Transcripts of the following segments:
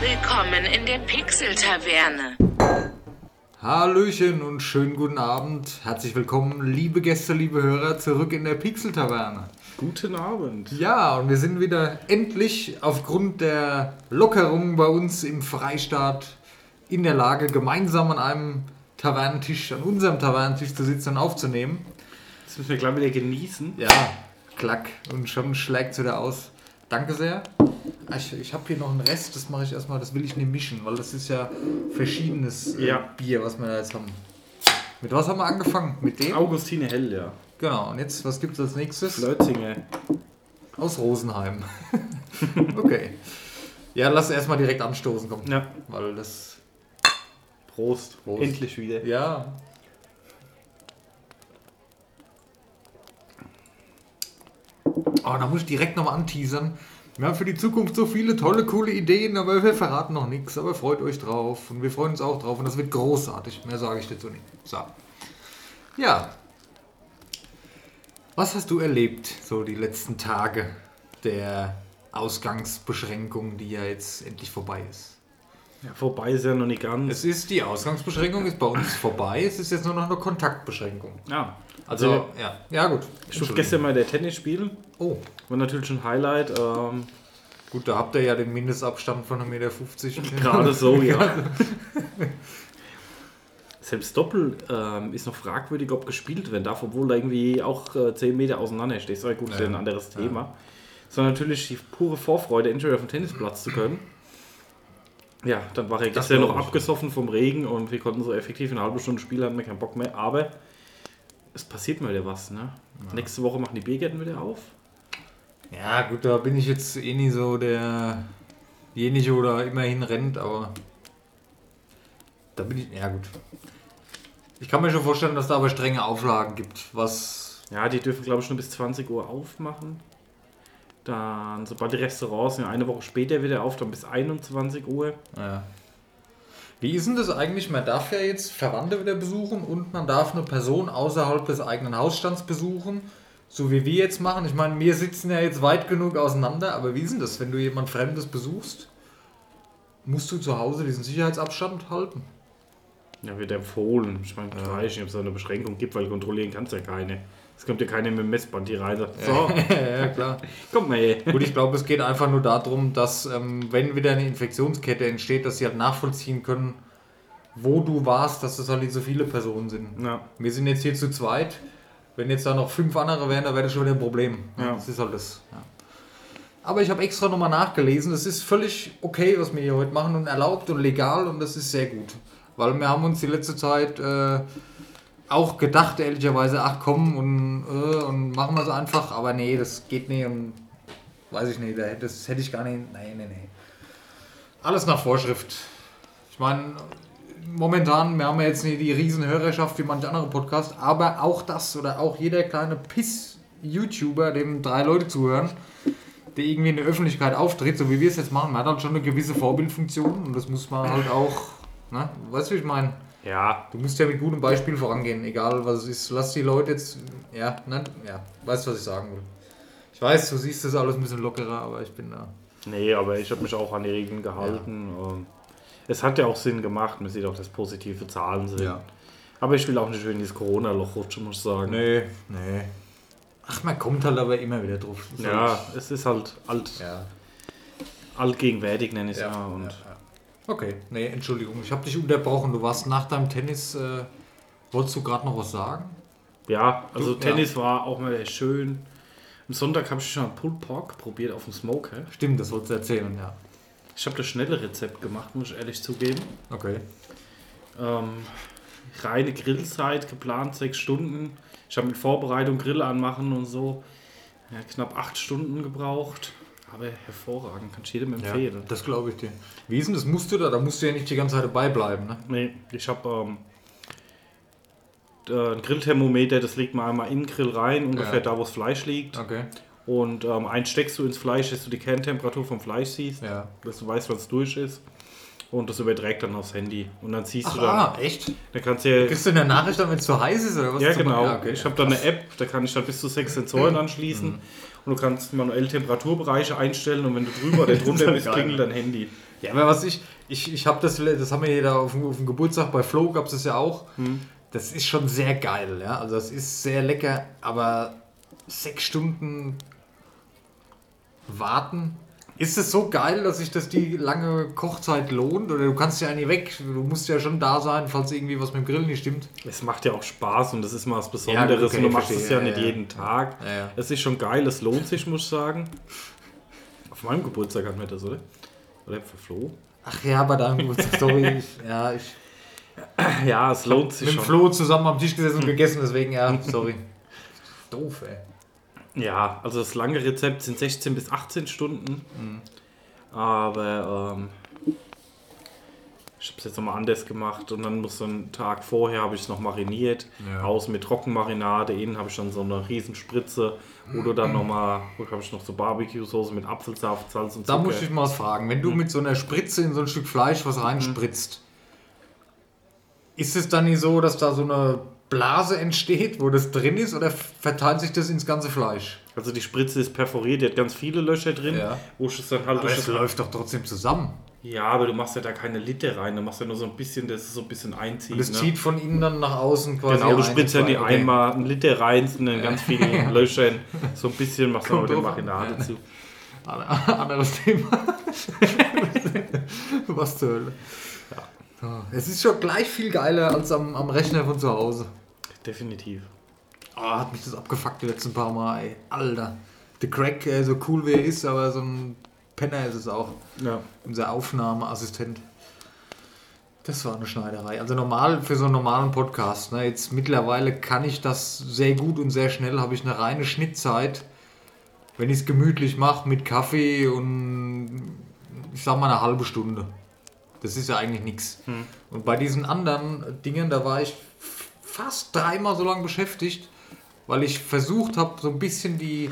Willkommen in der Pixel-Taverne. Hallöchen und schönen guten Abend. Herzlich willkommen, liebe Gäste, liebe Hörer, zurück in der Pixel-Taverne. Guten Abend. Ja, und wir sind wieder endlich aufgrund der Lockerung bei uns im Freistaat in der Lage, gemeinsam an einem Tavernentisch, an unserem Tavernentisch zu sitzen und aufzunehmen. Das müssen wir gleich wieder genießen. Ja, klack. Und schon schlägt es wieder aus. Danke sehr. Ah, Ich, ich habe hier noch einen Rest, das mache ich erstmal, das will ich nicht mischen, weil das ist ja verschiedenes äh, Ja. Bier, was wir da jetzt haben. Mit was haben wir angefangen? Mit dem? Augustine Hell, ja. Genau, und jetzt, was gibt es als nächstes? Flötzinge. Aus Rosenheim. okay. Ja, lass erstmal direkt anstoßen, komm. Ja. Weil das. Prost. Prost. Endlich wieder. Ja. Oh, da muss ich direkt nochmal anteasern. Wir haben für die Zukunft so viele tolle, coole Ideen, aber wir verraten noch nichts. Aber freut euch drauf. Und wir freuen uns auch drauf. Und das wird großartig. Mehr sage ich dazu nicht. So. Ja. Was hast du erlebt, so die letzten Tage der Ausgangsbeschränkung, die ja jetzt endlich vorbei ist? Ja, vorbei ist ja noch nicht ganz. Es ist die Ausgangsbeschränkung ist bei uns vorbei. Es ist jetzt nur noch eine Kontaktbeschränkung. ja. Also, ja. Ja, gut. Ich durfte gestern mal der Tennis spielen. Oh, War natürlich schon ein Highlight. Ähm, gut, da habt ihr ja den Mindestabstand von 1,50 Meter. Gerade so, ja. Selbst Doppel ähm, ist noch fragwürdig, ob gespielt werden darf, obwohl da irgendwie auch äh, 10 Meter auseinander steht. Das war gut, Ja. ist ja ein anderes Thema. Sondern natürlich die pure Vorfreude, endlich auf dem Tennisplatz zu können. Ja, dann war er gestern noch abgesoffen vom Regen und wir konnten so effektiv eine halbe Stunde spielen, hatten wir keinen Bock mehr. Aber es passiert mal wieder was, ne? Nächste Woche machen die Biergärten wieder auf. Ja, gut, da bin ich jetzt eh nie so derjenige oder immerhin rennt, aber da bin ich, ja gut. Ich kann mir schon vorstellen, dass da aber strenge Auflagen gibt, was, Ja, die dürfen, glaube ich, schon bis 20 Uhr aufmachen. Dann, sobald die Restaurants sind, eine Woche später wieder auf, dann bis 21 Uhr. ja. Wie ist denn das eigentlich? Man darf ja jetzt Verwandte wieder besuchen und man darf eine Person außerhalb des eigenen Hausstands besuchen, so wie wir jetzt machen. Ich meine, wir sitzen ja jetzt weit genug auseinander, aber wie ist denn das, wenn du jemand Fremdes besuchst? Musst du zu Hause diesen Sicherheitsabstand halten? Ja, wird empfohlen. Ich meine, ja. weiß nicht, ob es da eine Beschränkung gibt, weil kontrollieren kannst du ja keine. Es kommt ja keiner mit dem Messband hier rein sagt, so, ja, klar. komm mal her. Gut, ich glaube, es geht einfach nur darum, dass, ähm, wenn wieder eine Infektionskette entsteht, dass sie halt nachvollziehen können, wo du warst, dass das halt nicht so viele Personen sind. Ja, Wir sind jetzt hier zu zweit. Wenn jetzt da noch fünf andere wären, dann wäre das schon wieder ein Problem. Ja. Das ist halt das. Ja. Aber ich habe extra nochmal nachgelesen. Es ist völlig okay, was wir hier heute machen und erlaubt und legal und das ist sehr gut. Weil wir haben uns die letzte Zeit äh, auch gedacht, ehrlicherweise, ach komm und, äh, und machen wir es einfach. Aber nee, das geht nicht und weiß ich nicht. Das hätte ich gar nicht. Nee, nee, nee. Alles nach Vorschrift. Ich meine, momentan, wir haben ja jetzt nicht die riesen Hörerschaft wie manche andere Podcasts, aber auch das oder auch jeder kleine Piss-YouTuber, dem drei Leute zuhören, der irgendwie in der Öffentlichkeit auftritt, so wie wir es jetzt machen, man hat halt schon eine gewisse Vorbildfunktion und das muss man halt auch, ne? Weißt du, wie ich meine? ja, Du musst ja mit gutem Beispiel vorangehen, egal was es ist. Lass die Leute jetzt, ja, ne? Ja, weißt du, was ich sagen will. Ich weiß, du siehst das alles ein bisschen lockerer, aber ich bin da. nee, aber ich habe mich auch an die Regeln gehalten. Und es hat ja auch Sinn gemacht. Man sieht auch, dass positive Zahlen sind. Ja. Aber ich will auch nicht in dieses Corona-Loch rutschen, muss ich sagen. Nee, nee. Ach, man kommt halt aber immer wieder drauf. Ist Ja, es ist halt alt, ja. altgegenwärtig, nenne ich es Ja, mal. Und ja, ja. Okay, nee, Entschuldigung, ich habe dich unterbrochen. Du warst nach deinem Tennis, äh, wolltest du gerade noch was sagen? Ja, also Du- Tennis war auch mal schön. Am Sonntag habe ich schon Pulled Pork probiert auf dem Smoker. Stimmt, das wolltest du erzählen, ja. Ich habe das schnelle Rezept gemacht, muss ich ehrlich zugeben. Okay. Ähm, reine Grillzeit geplant, sechs Stunden. Ich habe mit Vorbereitung Grill anmachen und so ja, knapp acht Stunden gebraucht. Aber hervorragend, kann ich jedem Ja, empfehlen. das glaube ich dir. Wie ist denn das? Musst du da? Da musst du ja nicht die ganze Zeit dabei bleiben, ne? Nee, ich habe ähm, äh, ein Grillthermometer, das legt man einmal in den Grill rein, ungefähr Ja. da, wo das Fleisch liegt. Okay. Und ähm, einen steckst du ins Fleisch, dass du die Kerntemperatur vom Fleisch siehst, Ja. dass du weißt, was durch ist. Und das überträgt dann aufs Handy. Und dann siehst Ach, du dann, ah, echt? da kannst du ja, Kriegst du eine Nachricht, damit es zu heiß ist oder was? ja genau, okay. ich habe da eine App, da kann ich dann bis zu sechs Sensoren anschließen und du kannst manuell Temperaturbereiche einstellen und wenn du drüber oder drunter ja bist, klingelt dein Handy. Ja, aber was ich, ich, ich habe das, das haben wir hier da auf dem, auf dem Geburtstag bei Flo, gab es das ja auch. Das ist schon sehr geil, ja. Also das ist sehr lecker, aber sechs Stunden warten. Ist es so geil, dass sich das die lange Kochzeit lohnt? Oder du kannst ja nicht weg. Du musst ja schon da sein, falls irgendwie was mit dem Grill nicht stimmt. Es macht ja auch Spaß und das ist mal was Ja, Besonderes okay, und du machst es ja, ja, nicht ja. jeden Tag. Ja, ja. Es ist schon geil, es lohnt sich, muss ich sagen. Auf meinem Geburtstag hatten wir das, oder? Oder für Flo? Ach ja, bei deinem Geburtstag, sorry. Ich, ja, ich Ja, es lohnt sich mit schon. Flo zusammen am Tisch gesessen und gegessen, deswegen ja, sorry. Doof, ey. Ja, also das lange Rezept sind 16 bis 18 Stunden. Aber ähm, ich habe es jetzt nochmal anders gemacht und dann muss so einen Tag vorher habe ich es noch mariniert. Ja. Außen mit Trockenmarinade, innen habe ich dann so eine Riesenspritze. Oder dann nochmal, habe ich noch so Barbecue-Soße mit Apfelsaft, Salz und Da Zucker. muss ich mal was fragen. Wenn du mit so einer Spritze in so ein Stück Fleisch was reinspritzt, ist es dann nicht so, dass da so eine Blase entsteht, wo das drin ist, oder verteilt sich das ins ganze Fleisch? also die Spritze ist perforiert, die hat ganz viele Löcher drin, Ja. wo es dann halt Aber es das läuft doch trotzdem zusammen. Ja, aber du machst ja da keine Liter rein, du machst ja nur so ein bisschen, das ist so ein bisschen einziehen. Und es ne? zieht von innen dann nach außen quasi. Genau, du spritzt ja nicht okay. einmal einen Liter rein, sondern ganz viele Löchern. So ein bisschen machst du drauf an. Marinade Ja. zu. Anderes Thema. was zur Hölle. Ja. Es ist schon gleich viel geiler als am, am Rechner von zu Hause. Definitiv. Oh, hat mich das abgefuckt die letzten paar Mal, ey. Alter. The Crack, äh, so cool wie er ist, aber so ein Penner ist es auch. Ja. Unser Aufnahmeassistent. Das war eine Schneiderei. Also normal für so einen normalen Podcast. Ne? Jetzt mittlerweile kann ich das sehr gut und sehr schnell. Habe ich eine reine Schnittzeit. Wenn ich es gemütlich mache mit Kaffee und ich sag mal eine halbe Stunde. Das ist ja eigentlich nichts. Und bei diesen anderen Dingen, da war ich fast dreimal so lange beschäftigt, weil ich versucht habe, so ein bisschen die,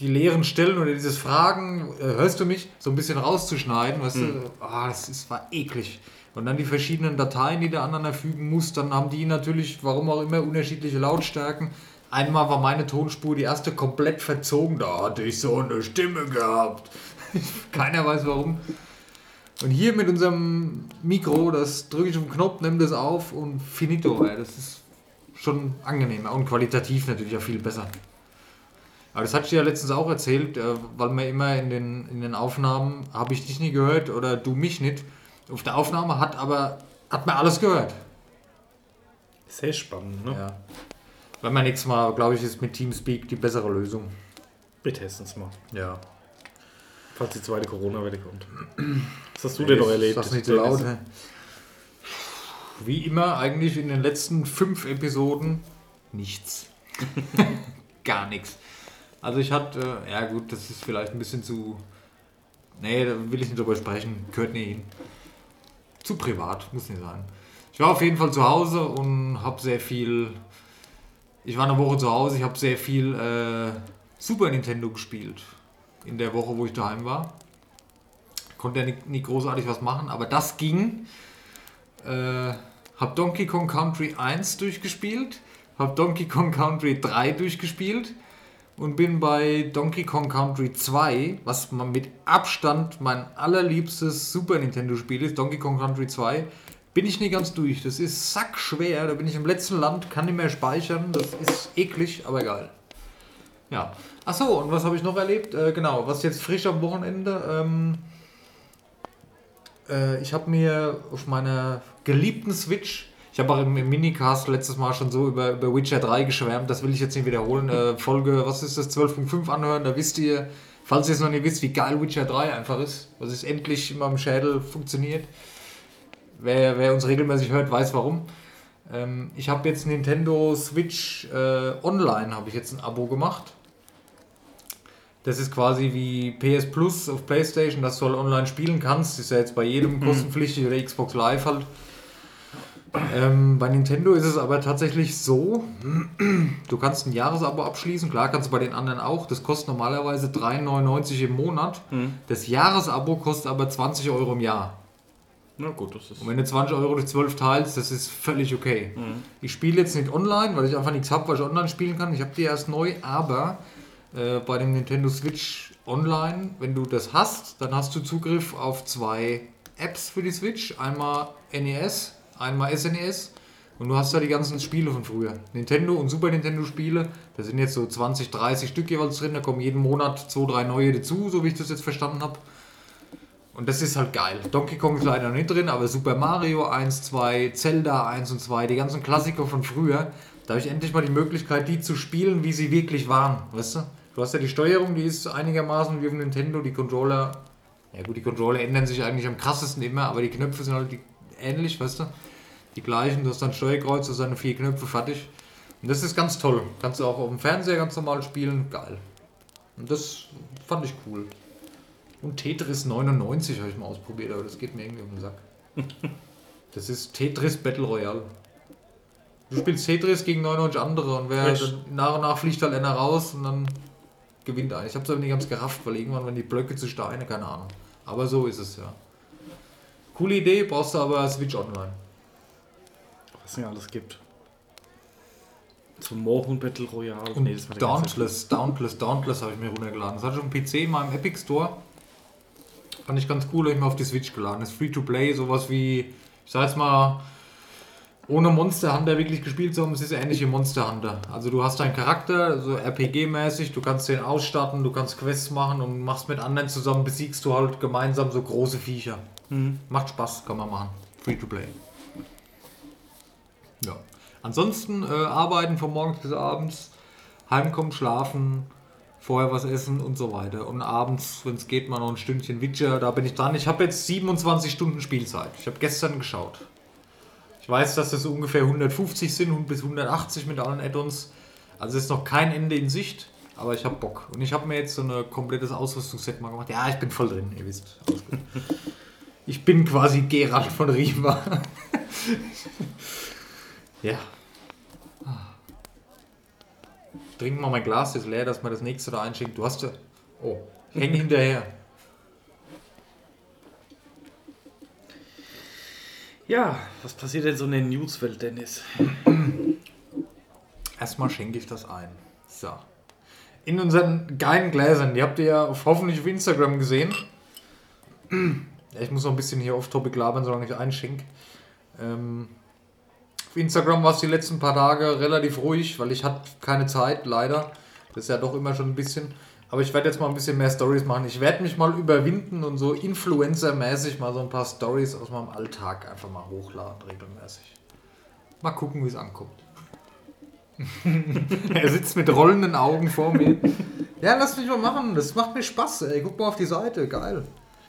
die leeren Stellen oder dieses Fragen, äh, hörst du mich, so ein bisschen rauszuschneiden, weißt du, ah, das ist, war eklig. Und dann die verschiedenen Dateien, die du aneinander fügen musst, dann haben die natürlich, warum auch immer, unterschiedliche Lautstärken. Einmal war meine Tonspur die erste komplett verzogen, da hatte ich so eine Stimme gehabt. Keiner weiß warum. Und hier mit unserem Mikro, das drücke ich auf den Knopf, nehme das auf und finito. Ey. Das ist schon angenehmer und qualitativ natürlich auch viel besser. Aber das hatte ich dir ja letztens auch erzählt, äh, weil mir immer in den, in den Aufnahmen habe ich dich nie gehört oder du mich nicht. Auf der Aufnahme hat aber hat man alles gehört. Sehr spannend, ne? Ja. Wenn man nächstes Mal, glaube ich, ist mit Teamspeak die bessere Lösung. Wir testen es mal. Ja. Falls die zweite Corona-Welle kommt. Was hast du denn noch erlebt? Das nicht so laut. ne? Wie immer, eigentlich in den letzten fünf Episoden nichts. Gar nichts. Also ich hatte, äh, ja gut, das ist vielleicht ein bisschen zu. Nee, da will ich nicht drüber sprechen. Gehört nicht hin. Zu privat, muss nicht sein. Ich war auf jeden Fall zu Hause und habe sehr viel. Ich war eine Woche zu Hause, ich habe sehr viel äh, Super Nintendo gespielt. In der Woche, wo ich daheim war konnte ja nicht, nicht großartig was machen, aber das ging. Äh, hab Donkey Kong Country 1 durchgespielt, hab Donkey Kong Country 3 durchgespielt und bin bei Donkey Kong Country 2, was mit Abstand mein allerliebstes Super Nintendo Spiel ist, Donkey Kong Country 2, bin ich nicht ganz durch. Das ist sackschwer, da bin ich im letzten Land, kann nicht mehr speichern, das ist eklig, aber geil. Ja. Achso, und was habe ich noch erlebt? Äh, genau, was jetzt frisch am Wochenende. Ähm, äh, ich habe mir auf meiner geliebten Switch, ich habe auch im, im Minicast letztes Mal schon so über, über Witcher 3 geschwärmt, das will ich jetzt nicht wiederholen. Äh, Folge, was ist das, 12.5 anhören, da wisst ihr, falls ihr es noch nicht wisst, wie geil Witcher 3 einfach ist, was es endlich in meinem Schädel funktioniert. Wer, wer uns regelmäßig hört, weiß warum. Ähm, ich habe jetzt Nintendo Switch äh, Online, habe ich jetzt ein Abo gemacht. Das ist quasi wie PS Plus auf PlayStation, dass du halt online spielen kannst. Ist ja jetzt bei jedem kostenpflichtig oder Xbox Live halt. Ähm, bei Nintendo ist es aber tatsächlich so, du kannst ein Jahresabo abschließen, klar kannst du bei den anderen auch, das kostet normalerweise 3,99 im Monat. Das Jahresabo kostet aber 20 Euro im Jahr. Na gut, das ist. Und wenn du 20 Euro durch 12 teilst, das ist völlig okay. Ich spiele jetzt nicht online, weil ich einfach nichts habe, was ich online spielen kann. Ich habe die erst neu, aber äh, bei dem Nintendo Switch Online, wenn du das hast, dann hast du Zugriff auf zwei Apps für die Switch. Einmal NES, einmal SNES. Und du hast da die ganzen Spiele von früher. Nintendo und Super Nintendo Spiele, da sind jetzt so 20, 30 Stück jeweils drin. Da kommen jeden Monat zwei, drei neue dazu, so wie ich das jetzt verstanden habe. Und das ist halt geil. Donkey Kong ist leider noch nicht drin, aber Super Mario 1, 2, Zelda 1 und 2, die ganzen Klassiker von früher, da habe ich endlich mal die Möglichkeit, die zu spielen, wie sie wirklich waren. Weißt du? Du hast ja die Steuerung, die ist einigermaßen wie auf Nintendo. Die Controller, ja gut, die Controller ändern sich eigentlich am krassesten immer, aber die Knöpfe sind halt die, ähnlich, weißt du? Die gleichen. Du hast dann Steuerkreuz, du hast deine vier Knöpfe fertig. Und das ist ganz toll. Kannst du auch auf dem Fernseher ganz normal spielen. Geil. Und das fand ich cool. Und Tetris 99 habe ich mal ausprobiert, aber das geht mir irgendwie um den Sack. Das ist Tetris Battle Royale. Du spielst Tetris gegen 99 andere und wer dann nach und nach fliegt halt einer raus und dann gewinnt einer. Ich habe es aber nicht ganz gerafft, weil irgendwann, wenn die Blöcke zu Steine, keine Ahnung. Aber so ist es ja. Coole Idee, brauchst du aber Switch Online. Was es nicht alles gibt. Zum Mohun Battle Royale. Und Nee, das war Dauntless, Dauntless, Dauntless habe ich mir runtergeladen. Das hatte ich auf dem PC in meinem Epic Store. Fand ich ganz cool, habe ich mir auf die Switch geladen. Das ist free to play, sowas wie, ich sag jetzt mal, ohne Monster Hunter wirklich gespielt zu haben, es ist ähnlich wie Monster Hunter. Also du hast deinen Charakter, so RPG-mäßig, du kannst den ausstatten, du kannst Quests machen und machst mit anderen zusammen, besiegst du halt gemeinsam so große Viecher. Macht Spaß, kann man machen. Free to play. Ja. Ansonsten äh, arbeiten von morgens bis abends, heimkommen, schlafen, vorher was essen und so weiter. Und abends, wenn es geht, mal noch ein Stündchen Witcher, da bin ich dran. Ich habe jetzt 27 Stunden Spielzeit. Ich habe gestern geschaut. Ich weiß, dass das so ungefähr 150 sind und bis 180 mit allen Add-ons. Also ist noch kein Ende in Sicht, aber ich habe Bock. Und ich habe mir jetzt so ein komplettes Ausrüstungsset mal gemacht. Ja, ich bin voll drin, ihr wisst. Ich bin quasi Gerald von Riva. ja. Trink mal mein Glas, ist leer, dass man das nächste da einschenkt. Du hast ja. Oh, häng hinterher. Ja, was passiert denn so in der Newswelt, Dennis? Erstmal schenke ich das ein. So. In unseren geilen Gläsern, die habt ihr ja auf, hoffentlich auf Instagram gesehen. Ich muss noch ein bisschen hier auf Topic labern, solange ich einschenke. Ähm, auf Instagram war es die letzten paar Tage relativ ruhig, weil ich hatte keine Zeit, leider. Das ist ja doch immer schon ein bisschen. Aber ich werde jetzt mal ein bisschen mehr Stories machen. Ich werde mich mal überwinden und so Influencer-mäßig mal so ein paar Stories aus meinem Alltag einfach mal hochladen, regelmäßig. Mal gucken, wie es ankommt. er sitzt mit rollenden Augen vor mir. Ja, lass mich mal machen. Das macht mir Spaß. Ey. Guck mal auf die Seite. Geil.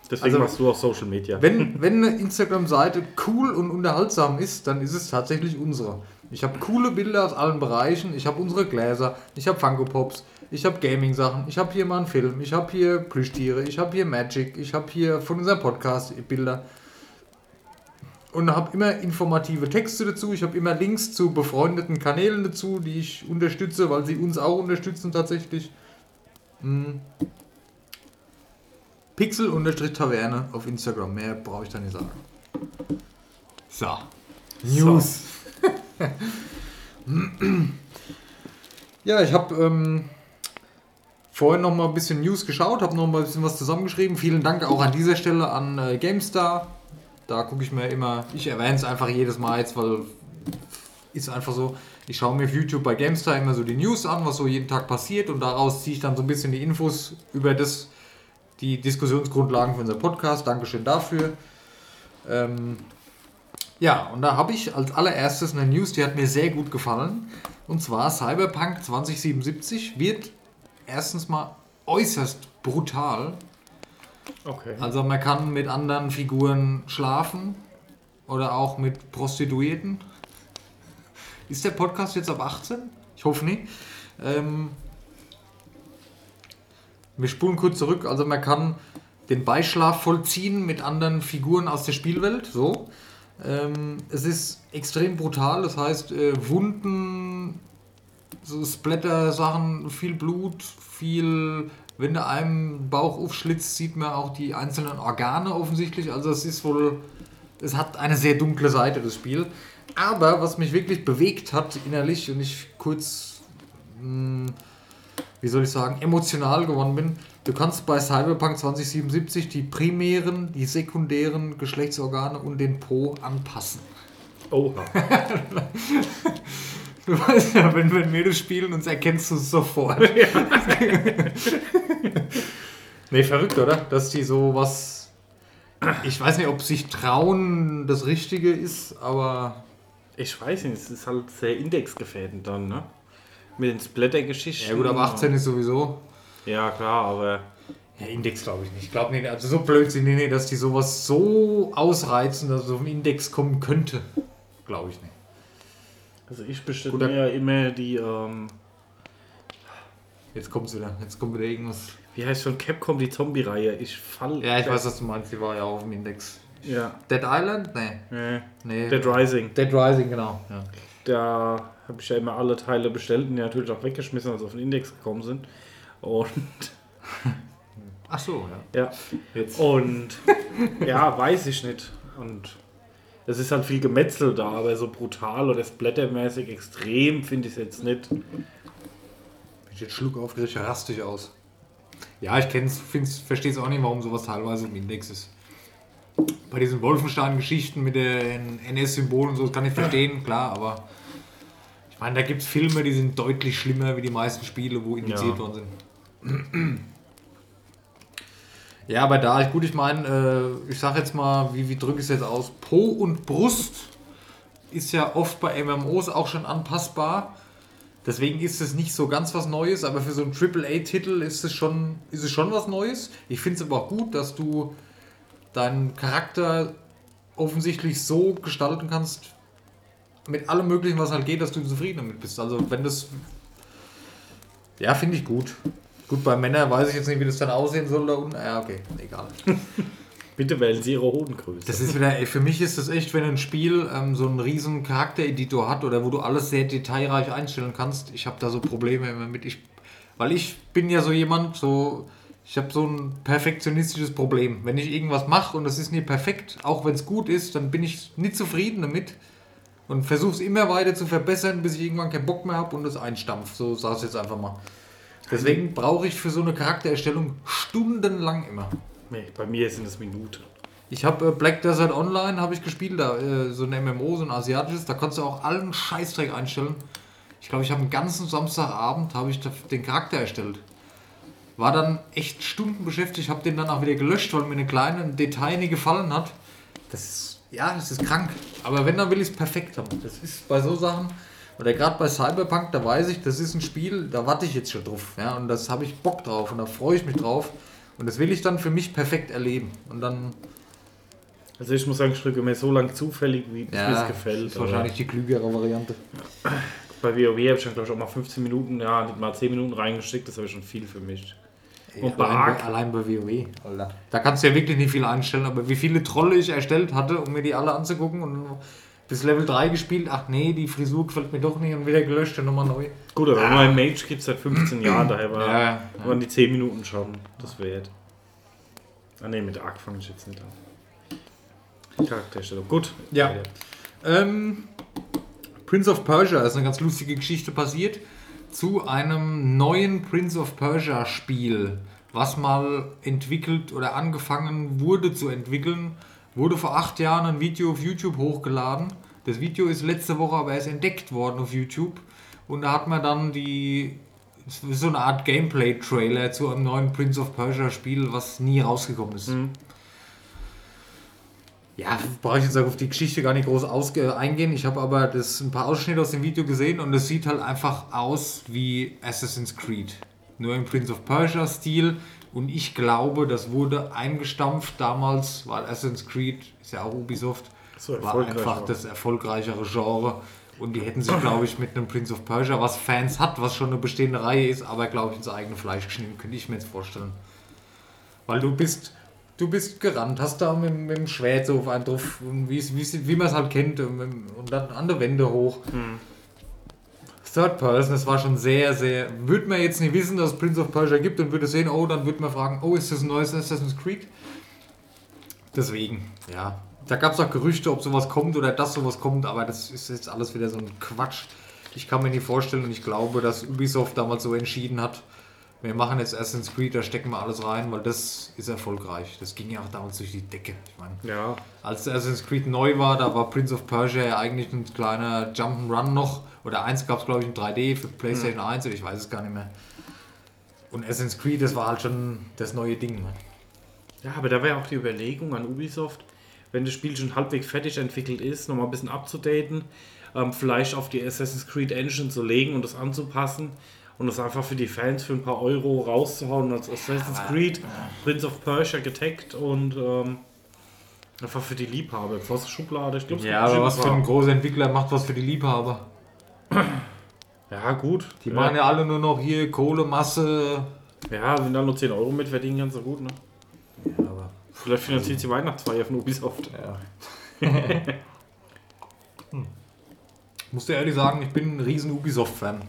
Deswegen Also- machst du auch Social Media. Wenn, wenn eine Instagram-Seite cool und unterhaltsam ist, dann ist es tatsächlich unsere. Ich habe coole Bilder aus allen Bereichen. Ich habe unsere Gläser. Ich habe Funko Pops. Ich habe Gaming-Sachen. Ich habe hier mal einen Film. Ich habe hier Plüschtiere. Ich habe hier Magic. Ich habe hier von unserem Podcast Bilder. Und habe immer informative Texte dazu. Ich habe immer Links zu befreundeten Kanälen dazu, die ich unterstütze, weil sie uns auch unterstützen tatsächlich. Hm. Pixel-Taverne auf Instagram. Mehr brauche ich da nicht sagen. So. News. ja, ich habe ähm, vorhin noch mal ein bisschen News geschaut, habe noch mal ein bisschen was zusammengeschrieben. Vielen Dank auch an dieser Stelle an äh, GameStar. Da gucke ich mir immer, ich erwähne es einfach jedes Mal jetzt, weil ist einfach so, ich schaue mir auf YouTube bei GameStar immer so die News an, was so jeden Tag passiert und daraus ziehe ich dann so ein bisschen die Infos über das, die Diskussionsgrundlagen für unser Podcast. Dankeschön dafür. Ähm, ja, und da habe ich als allererstes eine News, die hat mir sehr gut gefallen. Und zwar Cyberpunk 2077 wird erstens mal äußerst brutal. Okay. Also man kann mit anderen Figuren schlafen oder auch mit Prostituierten. Ist der Podcast jetzt ab 18? Ich hoffe nicht. Ähm, wir spulen kurz zurück. Also man kann den Beischlaf vollziehen mit anderen Figuren aus der Spielwelt. So. Ähm, es ist extrem brutal, das heißt, äh, Wunden, so Splatter-Sachen, viel Blut, viel. Wenn du einem Bauch aufschlitzt, sieht man auch die einzelnen Organe offensichtlich. Also, es ist wohl. Es hat eine sehr dunkle Seite, das Spiel. Aber was mich wirklich bewegt hat innerlich und ich kurz. Mh, wie soll ich sagen, emotional geworden bin. Du kannst bei Cyberpunk 2077 die primären, die sekundären Geschlechtsorgane und den Po anpassen. Oha. Du weißt ja, wenn, wenn wir das spielen, uns erkennst du es sofort. nee, verrückt, oder? Dass die so was. Ich weiß nicht, ob sich trauen das Richtige ist, aber. Ich weiß nicht, es ist halt sehr indexgefährdend dann, ne? Mit den Splatter-Geschichten. Ja, gut, aber 18 ist sowieso. Ja, klar, aber. Ja, Index glaube ich nicht. Ich glaube nicht, also so blöd sind die nicht, dass die sowas so ausreizen, dass es auf den Index kommen könnte. Glaube ich nicht. Also ich bestelle mir ja immer die, ähm, Jetzt kommt's wieder. Jetzt kommt wieder irgendwas. wie heißt schon Capcom, die Zombie-Reihe. Ich fall. Ja, ich weiß, was du meinst. Die war ja auch auf dem Index. Ja. Dead Island? Nee. Nee. nee. Dead Rising. Dead Rising, genau. Ja. Da habe ich ja immer alle Teile bestellt und die natürlich auch weggeschmissen, als sie auf den Index gekommen sind. Und Ach so, ja. ja. Jetzt. Und ja, weiß ich nicht. Und es ist halt viel Gemetzel da, aber so brutal oder splattermäßig extrem finde ich es jetzt nicht. Wenn ich jetzt Schluck aufkriege, raste ich aus. Ja, ich kenn's, find's, verstehe es auch nicht, warum sowas teilweise im Index ist. Bei diesen Wolfenstein-Geschichten mit den NS-Symbolen und so, das kann ich verstehen, klar, aber ich meine, da gibt es Filme, die sind deutlich schlimmer wie die meisten Spiele, wo indiziert Ja. worden sind. Ja, aber da, gut, ich meine, äh, ich sag jetzt mal, wie, wie drücke ich es jetzt aus? Po und Brust ist ja oft bei MMOs auch schon anpassbar. Deswegen ist es nicht so ganz was Neues, aber für so einen AAA-Titel ist ist es schon was Neues. Ich finde es aber auch gut, dass du deinen Charakter offensichtlich so gestalten kannst, mit allem Möglichen, was halt geht, dass du zufrieden damit bist. Also, wenn das. Ja, finde ich gut. Gut, bei Männern weiß ich jetzt nicht, wie das dann aussehen soll da unten. Ja, okay, egal. Bitte wählen Sie Ihre Hodengröße. Das ist wieder, für mich ist das echt, wenn ein Spiel ähm, so einen riesen Charaktereditor hat oder wo du alles sehr detailreich einstellen kannst. Ich habe da so Probleme immer mit. Ich, weil ich bin ja so jemand, so ich habe so ein perfektionistisches Problem. Wenn ich irgendwas mache und das ist nicht perfekt, auch wenn es gut ist, dann bin ich nicht zufrieden damit und versuche es immer weiter zu verbessern, bis ich irgendwann keinen Bock mehr habe und es einstampft. So sag ich jetzt einfach mal. Deswegen brauche ich für so eine Charaktererstellung stundenlang immer. nee, bei mir sind es Minuten. Ich habe äh, Black Desert Online habe ich gespielt, da äh, so ein MMO, so ein asiatisches, da konntest du auch allen Scheißdreck einstellen. Ich glaube, ich habe einen ganzen Samstagabend habe ich den Charakter erstellt. War dann echt Stunden beschäftigt, habe den dann auch wieder gelöscht, weil mir eine kleine ein Detail nie gefallen hat. Das ist ja, das ist krank. Aber wenn dann will ich es perfekt haben. Das ist bei so Sachen oder gerade bei Cyberpunk, da weiß ich, das ist ein Spiel, da warte ich jetzt schon drauf, ja, und das habe ich Bock drauf und da freue ich mich drauf und das will ich dann für mich perfekt erleben und dann Also ich muss sagen, ich drücke mir so lange zufällig, wie es Ja, mir das gefällt. ist wahrscheinlich die klügere Variante. Bei WoW habe ich dann glaube ich auch mal 15 Minuten, ja, nicht mal 10 Minuten reingesteckt, das habe ich schon viel für mich. Und bei allein, bei, allein bei WoW, Alter. Da kannst du ja wirklich nicht viel einstellen, aber wie viele Trolle ich erstellt hatte, um mir die alle anzugucken und bis Level 3 gespielt, ach nee, die Frisur gefällt mir doch nicht und wieder gelöscht und nochmal neu. Gut, aber mein Mage gibt es seit 15 Jahren, daher war, Ja, ja. waren die 10 Minuten schon das wert. Ah ne, mit Arc fange ich jetzt nicht an. Charakterstellung. Gut. Ja. Ähm, Prince of Persia ist eine ganz lustige Geschichte passiert zu einem neuen Prince of Persia Spiel, was mal entwickelt oder angefangen wurde zu entwickeln. Wurde vor acht Jahren ein Video auf YouTube hochgeladen. Das Video ist letzte Woche aber erst entdeckt worden auf YouTube. Und da hat man dann die so eine Art Gameplay-Trailer zu einem neuen Prince of Persia Spiel, was nie rausgekommen ist. Ja, brauche ich jetzt auf die Geschichte gar nicht groß eingehen. Ich habe aber das, ein paar Ausschnitte aus dem Video gesehen und es sieht halt einfach aus wie Assassin's Creed. Nur im Prince of Persia-Stil. Und ich glaube, das wurde eingestampft damals, weil Assassin's Creed ist ja auch Ubisoft, So war einfach das erfolgreichere Genre. Und die hätten sich, glaube ich, mit einem Prince of Persia, was Fans hat, was schon eine bestehende Reihe ist, aber, glaube ich, ins eigene Fleisch geschnitten, könnte ich mir jetzt vorstellen. Weil du bist Du bist gerannt, hast da mit, mit dem Schwert so auf einen drauf, wie, man es halt kennt, und, und dann an der Wände hoch. Hm. Third Person, das war schon sehr, sehr. Würde man jetzt nicht wissen, dass es Prince of Persia gibt und würde sehen, oh, dann würde man fragen, oh, ist das ein neues Assassin's Creed? Deswegen, ja. Da gab es auch Gerüchte, ob sowas kommt oder dass sowas kommt, aber das ist jetzt alles wieder so ein Quatsch. Ich kann mir nicht vorstellen und ich glaube, dass Ubisoft damals so entschieden hat, wir machen jetzt Assassin's Creed, da stecken wir alles rein, weil das ist erfolgreich. Das ging ja auch damals durch die Decke. Ich meine, Ja. als Assassin's Creed neu war, da war Prince of Persia ja eigentlich ein kleiner Jump'n'Run noch. Oder eins gab es, glaube ich, in 3D für PlayStation 1 oder ich weiß es gar nicht mehr. Und Assassin's Creed, das war halt schon das neue Ding. Ne? Ja, aber da wäre auch die Überlegung an Ubisoft, wenn das Spiel schon halbwegs fertig entwickelt ist, nochmal ein bisschen abzudaten, ähm, vielleicht auf die Assassin's Creed Engine zu legen und das anzupassen und das einfach für die Fans für ein paar Euro rauszuhauen als Assassin's Creed, Prince of Persia getaggt und ähm, einfach für die Liebhaber. Was Schublade, ich glaube, Ja, aber was für ein großer Entwickler macht was für die Liebhaber? Ja, gut. Die machen ja alle nur noch hier Kohle, Masse. Ja, wenn da nur 10 Euro mit verdienen, ganz so gut, ne? Ja, aber. Vielleicht finanziert die Weihnachtsfeier von Ubisoft. Ja. hm. Ich muss dir ehrlich sagen, ich bin ein riesen Ubisoft-Fan.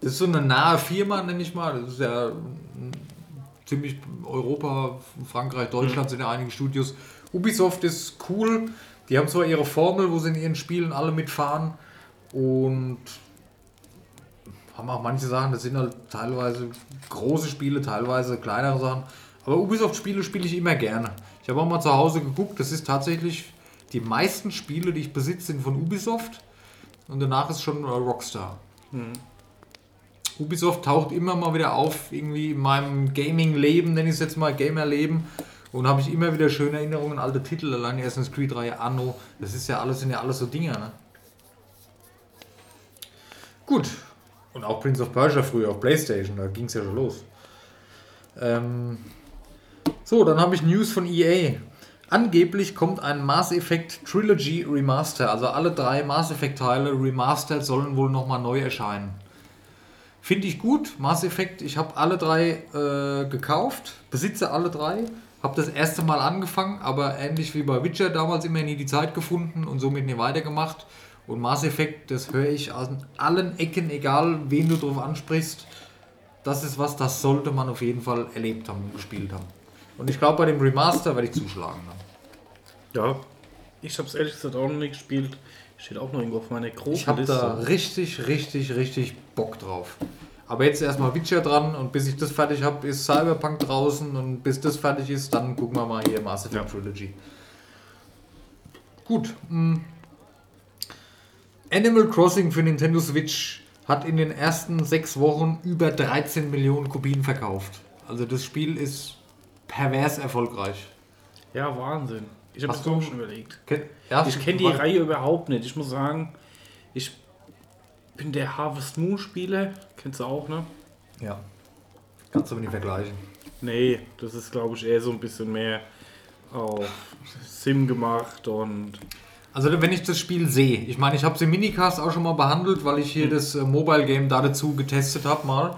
Das ist so eine nahe Firma, nenne ich mal. Das ist ja ziemlich Europa, Frankreich, Deutschland sind ja einige Studios. Ubisoft ist cool. Die haben zwar ihre Formel, wo sie in ihren Spielen alle mitfahren und haben auch manche Sachen, das sind halt teilweise große Spiele, teilweise kleinere Sachen. Aber Ubisoft-Spiele spiele ich immer gerne. Ich habe auch mal zu Hause geguckt, das ist tatsächlich die meisten Spiele, die ich besitze, sind von Ubisoft und danach ist schon äh, Rockstar. Ubisoft taucht immer mal wieder auf, irgendwie in meinem Gaming-Leben, nenne ich es jetzt mal Gamer-Leben. Und habe ich immer wieder schöne Erinnerungen an alte Titel, allein Assassin's Creed-Reihe Anno. Das ist ja alles, sind ja alles so Dinger, ne? Gut. Und auch Prince of Persia früher auf Playstation, da ging es ja schon los. Ähm, so, dann habe ich News von EA. Angeblich kommt ein Mass Effect Trilogy Remaster, also alle drei Mass Effect Teile remastered sollen wohl nochmal neu erscheinen. Finde ich gut, Mass Effect, ich habe alle drei äh, gekauft, besitze alle drei, habe das erste Mal angefangen, aber ähnlich wie bei Witcher damals immer nie die Zeit gefunden und somit nie weitergemacht. Und Mass Effect, das höre ich aus allen Ecken, egal wen du drauf ansprichst, das ist was, das sollte man auf jeden Fall erlebt haben und gespielt haben. Und ich glaube, bei dem Remaster werde ich zuschlagen. Dann. Ja. Ich habe es ehrlich gesagt auch noch nicht gespielt. Steht auch noch irgendwo auf meiner großen Ich habe da richtig, richtig, richtig Bock drauf. Aber jetzt erstmal Witcher dran und bis ich das fertig habe, ist Cyberpunk draußen und bis das fertig ist, dann gucken wir mal hier Mass Effect Trilogy. Gut. mh. Animal Crossing für Nintendo Switch hat in den ersten sechs Wochen über 13 Millionen Kopien verkauft. Also das Spiel ist pervers erfolgreich. Ja, Wahnsinn. Ich habe es auch schon überlegt. Ken- ja, Ich kenne die war- Reihe überhaupt nicht. Ich muss sagen, ich bin der Harvest Moon Spieler. Kennst du auch, ne? Ja. Kannst du aber nicht vergleichen. Nee, das ist glaube ich eher so ein bisschen mehr auf Sim gemacht und Also wenn ich das Spiel sehe, ich meine, ich habe es im Minicast auch schon mal behandelt, weil ich hier das äh, Mobile Game da dazu getestet habe mal.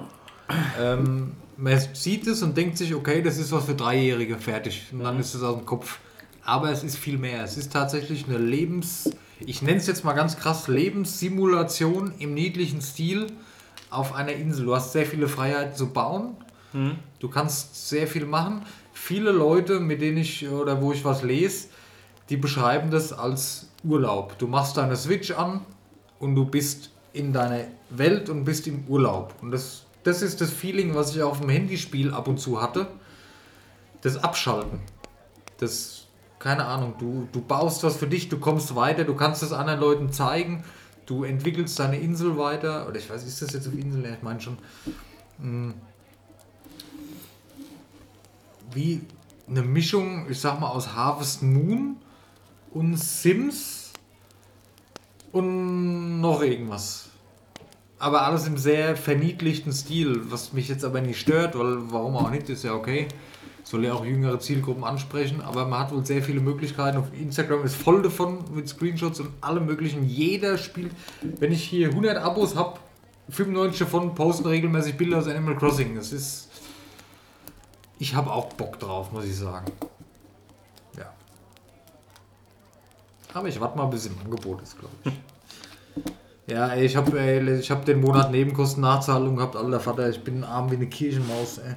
Ähm, man sieht es und denkt sich, okay, das ist was für Dreijährige, fertig. Und dann ist es aus dem Kopf. Aber es ist viel mehr. Es ist tatsächlich eine Lebens... Ich nenne es jetzt mal ganz krass Lebenssimulation im niedlichen Stil auf einer Insel. Du hast sehr viele Freiheiten zu bauen. Du kannst sehr viel machen. Viele Leute, mit denen ich oder wo ich was lese, die beschreiben das als Urlaub. Du machst deine Switch an und du bist in deiner Welt und bist im Urlaub. Und das, das ist das Feeling, was ich auf dem Handyspiel ab und zu hatte. Das Abschalten. Das, keine Ahnung, du, du baust was für dich, du kommst weiter, du kannst es anderen Leuten zeigen, du entwickelst deine Insel weiter. Oder ich weiß, ist das jetzt auf Insel? Ich meine schon. Hm. Wie eine Mischung, ich sag mal, aus Harvest Moon und Sims und noch irgendwas. Aber alles im sehr verniedlichten Stil, was mich jetzt aber nicht stört, weil warum auch nicht, ist ja okay. Soll ja auch jüngere Zielgruppen ansprechen, aber man hat wohl sehr viele Möglichkeiten. Auf Instagram ist voll davon mit Screenshots und allem möglichen. Jeder spielt, wenn ich hier 100 Abos habe, 95 davon posten regelmäßig Bilder aus Animal Crossing. Das ist ich habe auch Bock drauf, muss ich sagen. Ja. Aber ich warte mal, bis im Angebot ist, glaube ich. Ja, ey, ich habe ich hab den Monat Nebenkostennachzahlung gehabt, alter Vater, ich bin arm wie eine Kirchenmaus, ey.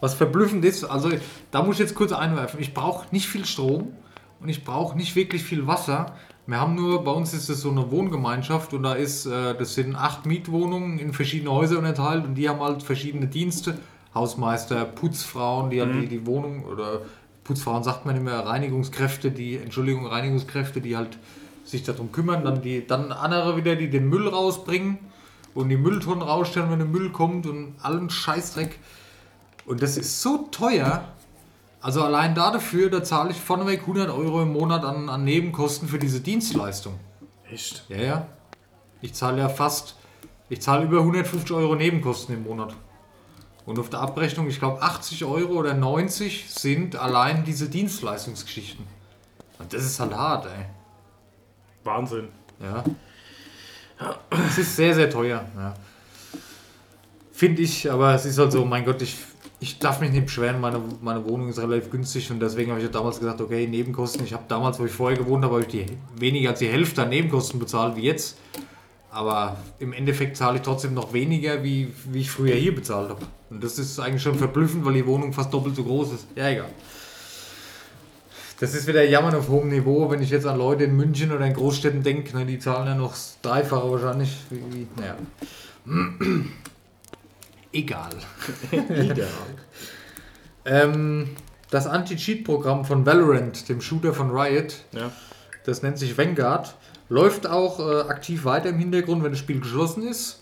Was verblüffend ist, also da muss ich jetzt kurz einwerfen, ich brauche nicht viel Strom und ich brauche nicht wirklich viel Wasser. Wir haben nur, bei uns ist es so eine Wohngemeinschaft und da ist, äh, das sind acht Mietwohnungen in verschiedene Häuser unterteilt und die haben halt verschiedene Dienste. Hausmeister, Putzfrauen, die halt die, die Wohnung oder Putzfrauen sagt man immer, Reinigungskräfte, die, Entschuldigung, Reinigungskräfte, die halt sich darum kümmern, dann die, dann andere wieder, die den Müll rausbringen und die Mülltonnen rausstellen, wenn der Müll kommt und allen Scheißdreck. Und das ist so teuer. Also allein dafür, da zahle ich vorneweg 100 Euro im Monat an, an Nebenkosten für diese Dienstleistung. Echt? Ja, ja. Ich zahle ja fast, ich zahle über 150 Euro Nebenkosten im Monat. Und auf der Abrechnung, ich glaube 80 Euro oder 90 sind allein diese Dienstleistungsgeschichten. Und das ist halt hart, ey. Wahnsinn. Ja. Es ist sehr, sehr teuer. Ja. Finde ich, aber es ist halt so, mein Gott, ich, ich darf mich nicht beschweren, meine, meine Wohnung ist relativ günstig und deswegen habe ich ja damals gesagt, okay, Nebenkosten. Ich habe damals, wo ich vorher gewohnt habe, habe ich die, weniger als die Hälfte an Nebenkosten bezahlt wie jetzt. Aber im Endeffekt zahle ich trotzdem noch weniger, wie, wie ich früher hier bezahlt habe. Und das ist eigentlich schon verblüffend, weil die Wohnung fast doppelt so groß ist. Ja, egal. Das ist wieder Jammern auf hohem Niveau, wenn ich jetzt an Leute in München oder in Großstädten denke, ne, die zahlen ja noch das dreifache wahrscheinlich. Wie, naja. Egal. Ideal. Ähm, das Anti-Cheat-Programm von Valorant, dem Shooter von Riot, Ja. das nennt sich Vanguard, läuft auch äh, aktiv weiter im Hintergrund, wenn das Spiel geschlossen ist.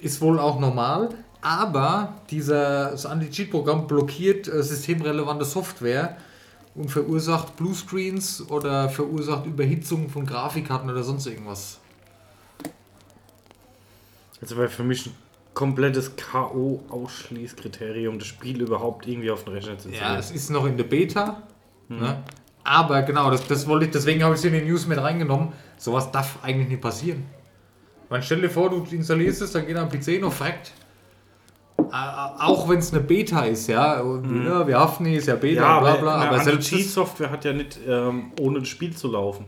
Ist wohl auch normal. Aber dieser, das Anti-Cheat-Programm blockiert äh, systemrelevante Software und verursacht Bluescreens oder verursacht Überhitzung von Grafikkarten oder sonst irgendwas. Also wäre für mich ein komplettes K.O.-Ausschließkriterium, das Spiel überhaupt irgendwie auf den Rechner zu Ja, installieren. es ist noch in der Beta. Ne? Aber genau, das, das wollte ich, deswegen habe ich es in die News mit reingenommen. Sowas darf eigentlich nicht passieren. Man stell dir vor, du installierst es, dann geht am PC noch fragt. Auch wenn es eine Beta ist, ja. Und, ja wir haften nicht, ist ja Beta, Ja, bla aber, bla. eine Aber selbst das, Anti-Cheat-Software hat ja nicht ähm, ohne das Spiel zu laufen.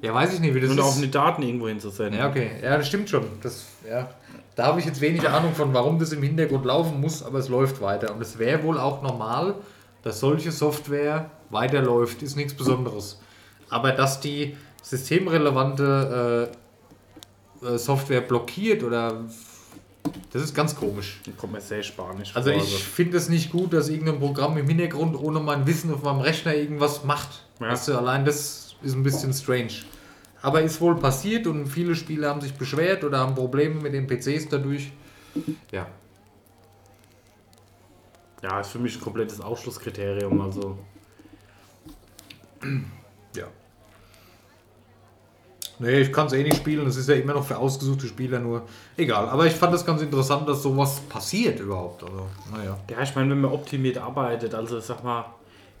Ja, weiß ich nicht, wie das Und auch ist. die Daten irgendwo hinzusenden. Ja, okay. Ja, das stimmt schon. Das, ja. Da habe ich jetzt wenig Ahnung von, warum das im Hintergrund laufen muss, aber es läuft weiter. Und es wäre wohl auch normal, dass solche Software weiterläuft, ist nichts Besonderes. Aber dass die systemrelevante äh, äh, Software blockiert oder das ist ganz komisch. Kommt mir sehr spanisch Also vor, ich finde es nicht gut, dass irgendein Programm im Hintergrund ohne mein Wissen auf meinem Rechner irgendwas macht. Ja. Weißt du, allein das ist ein bisschen strange. Aber ist wohl passiert und viele Spieler haben sich beschwert oder haben Probleme mit den PCs dadurch. Ja. Ja, ist für mich ein komplettes Ausschlusskriterium. Also Ja. Nee, ich kann es eh nicht spielen. Das ist ja immer noch für ausgesuchte Spieler nur. Egal. Aber ich fand das ganz interessant, dass sowas passiert überhaupt. Also, naja. Ja, ich meine, wenn man optimiert arbeitet, also sag mal,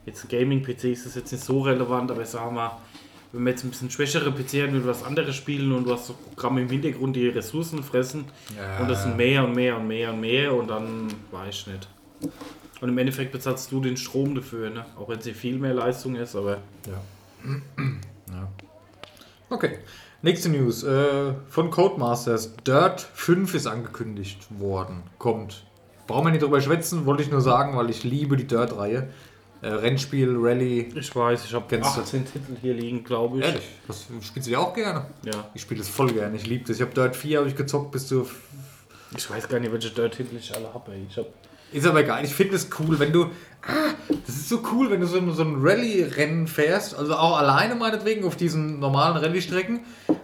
jetzt ein Gaming-PC ist das jetzt nicht so relevant, aber ich sag mal, wenn man jetzt ein bisschen schwächere PC hat und du hast andere spielen und du hast so Programme im Hintergrund, die Ressourcen fressen Ja. und das sind mehr und mehr und mehr und mehr und dann weiß ich nicht. Und im Endeffekt bezahlst du den Strom dafür, ne? auch wenn nicht viel mehr Leistung ist, aber Ja. Okay. Nächste News. Äh, von Codemasters. Dirt 5 ist angekündigt worden. Kommt. Brauchen wir nicht drüber schwätzen, wollte ich nur sagen, weil ich liebe die Dirt-Reihe. Äh, Rennspiel, Rallye. ich weiß, ich habe Kennst du? 18 Titel hier liegen, glaube ich. Ehrlich, das spielst du ja auch gerne. Ja. Ich spiele das voll gerne, ich liebe das. Ich habe Dirt 4 habe ich gezockt bis zu Ich weiß gar nicht, welche Dirt-Titel ich alle habe. Ich habe Ist aber geil. Ich finde es cool, wenn du. Ah, das ist so cool, wenn du so, ein- so ein Rallye-Rennen fährst, also auch alleine meinetwegen auf diesen normalen Rallye-Strecken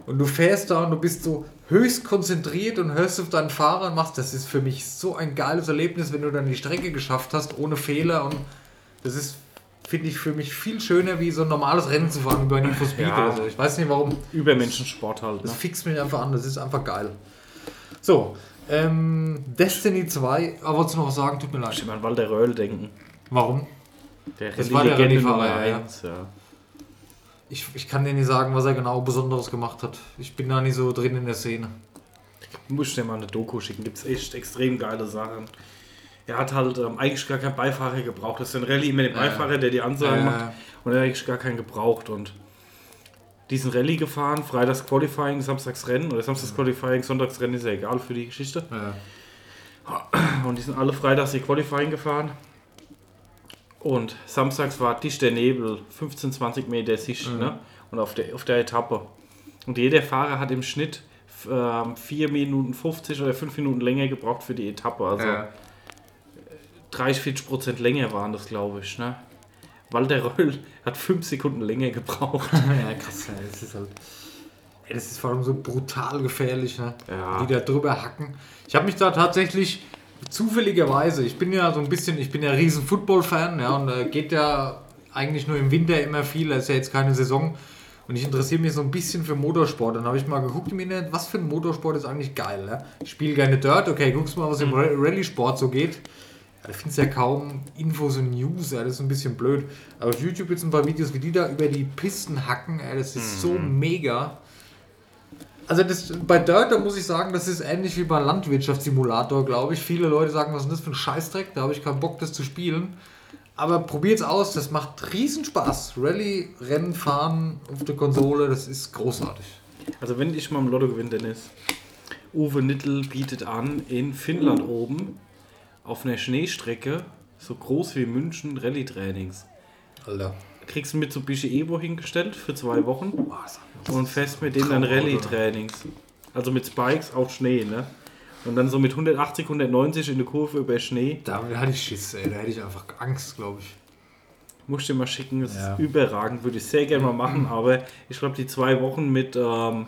und du fährst da und du bist so höchst konzentriert und hörst auf deinen Fahrer und machst. Das ist für mich so ein geiles Erlebnis, wenn du dann die Strecke geschafft hast, ohne Fehler und das ist. Finde ich für mich viel schöner, wie so ein normales Rennen zu fahren über Need for Speed Ja. oder so. Ich weiß nicht warum. Übermenschensport halt. Das Ne? fixt mich einfach an, das ist einfach geil. So, ähm, Destiny 2, aber wolltest du noch was sagen? Tut mir Ich leid. immer an Walter Röll denken. Warum? Der Das war der Rallye-Fahrer, ja. ja. Ich, ich kann dir nicht sagen, was er genau Besonderes gemacht hat. Ich bin da nicht so drin in der Szene. Muss ich dir mal eine Doku schicken. Gibt es echt extrem geile Sachen. Er hat halt ähm, eigentlich gar keinen Beifahrer gebraucht. Das ist ein Rallye immer den Beifahrer, der die Ansagen Ja. macht. Und er hat eigentlich gar keinen gebraucht. Und diesen Rallye gefahren, Freitags Qualifying, Samstags Rennen oder Samstags Qualifying, Sonntags Rennen ist ja egal für die Geschichte. Ja. Und die sind alle freitags die Qualifying gefahren. Und samstags war dichter Nebel, 15, 20 Meter Sicht, ne? Und auf der, auf der Etappe. Und jeder Fahrer hat im Schnitt ähm, 4 Minuten 50 oder 5 Minuten länger gebraucht für die Etappe. Also Ja. 30, 40 Prozent länger waren das, glaube ich, ne? Walter Röll hat 5 Sekunden länger gebraucht. ja, krass. Ja, das ist halt. Das ist vor allem so brutal gefährlich, ne? Ja. Die da drüber hacken. Ich habe mich da tatsächlich zufälligerweise, ich bin ja so ein bisschen, ich bin ja riesen Football-Fan, ja, und äh, geht ja eigentlich nur im Winter immer viel, da ist ja jetzt keine Saison. Und ich interessiere mich so ein bisschen für Motorsport. Dann habe ich mal geguckt im Internet, was für ein Motorsport ist eigentlich geil. Ne? Ich spiele gerne Dirt, okay, guckst mal, was im Ra- Rallye-Sport so geht. Da findest du ja kaum Infos und News, das ist ein bisschen blöd. Aber auf YouTube gibt es ein paar Videos, wie die da über die Pisten hacken, das ist so mega. Also das, bei Dirt, da muss ich sagen, das ist ähnlich wie bei Landwirtschaftssimulator, glaube ich. Viele Leute sagen, was ist denn das für ein Scheißdreck, da habe ich keinen Bock, das zu spielen. Aber probiert's aus, das macht riesen Spaß. Rallye, Rennen fahren auf der Konsole, das ist großartig. Also wenn ich mal im Lotto gewinne, Dennis, Uwe Nittel bietet an, in Finnland oben auf einer Schneestrecke, so groß wie München, Rallye-Trainings. Alter. Kriegst du Mitsubishi Evo hingestellt für zwei Wochen und fährst mit dem dann Rallye-Trainings. Also mit Spikes auf Schnee, ne? Und dann so mit 180, 190 in der Kurve über Schnee. Da hatte ich Schiss, ey. Da hätte ich einfach Angst, glaube ich. Muss ich dir mal schicken, das Ja. ist überragend, würde ich sehr gerne mal machen, aber ich glaube, die zwei Wochen mit ähm,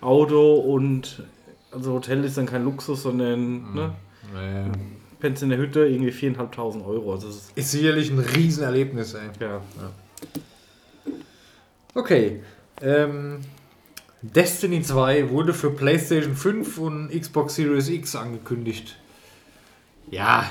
Auto und also Hotel ist dann kein Luxus, sondern ne, Naja. Pennst in der Hütte irgendwie 4.500 Euro. Also das ist, Ist sicherlich ein Riesenerlebnis, ey. ja. Okay. Ähm, Destiny 2 wurde für PlayStation 5 und Xbox Series X angekündigt. Ja.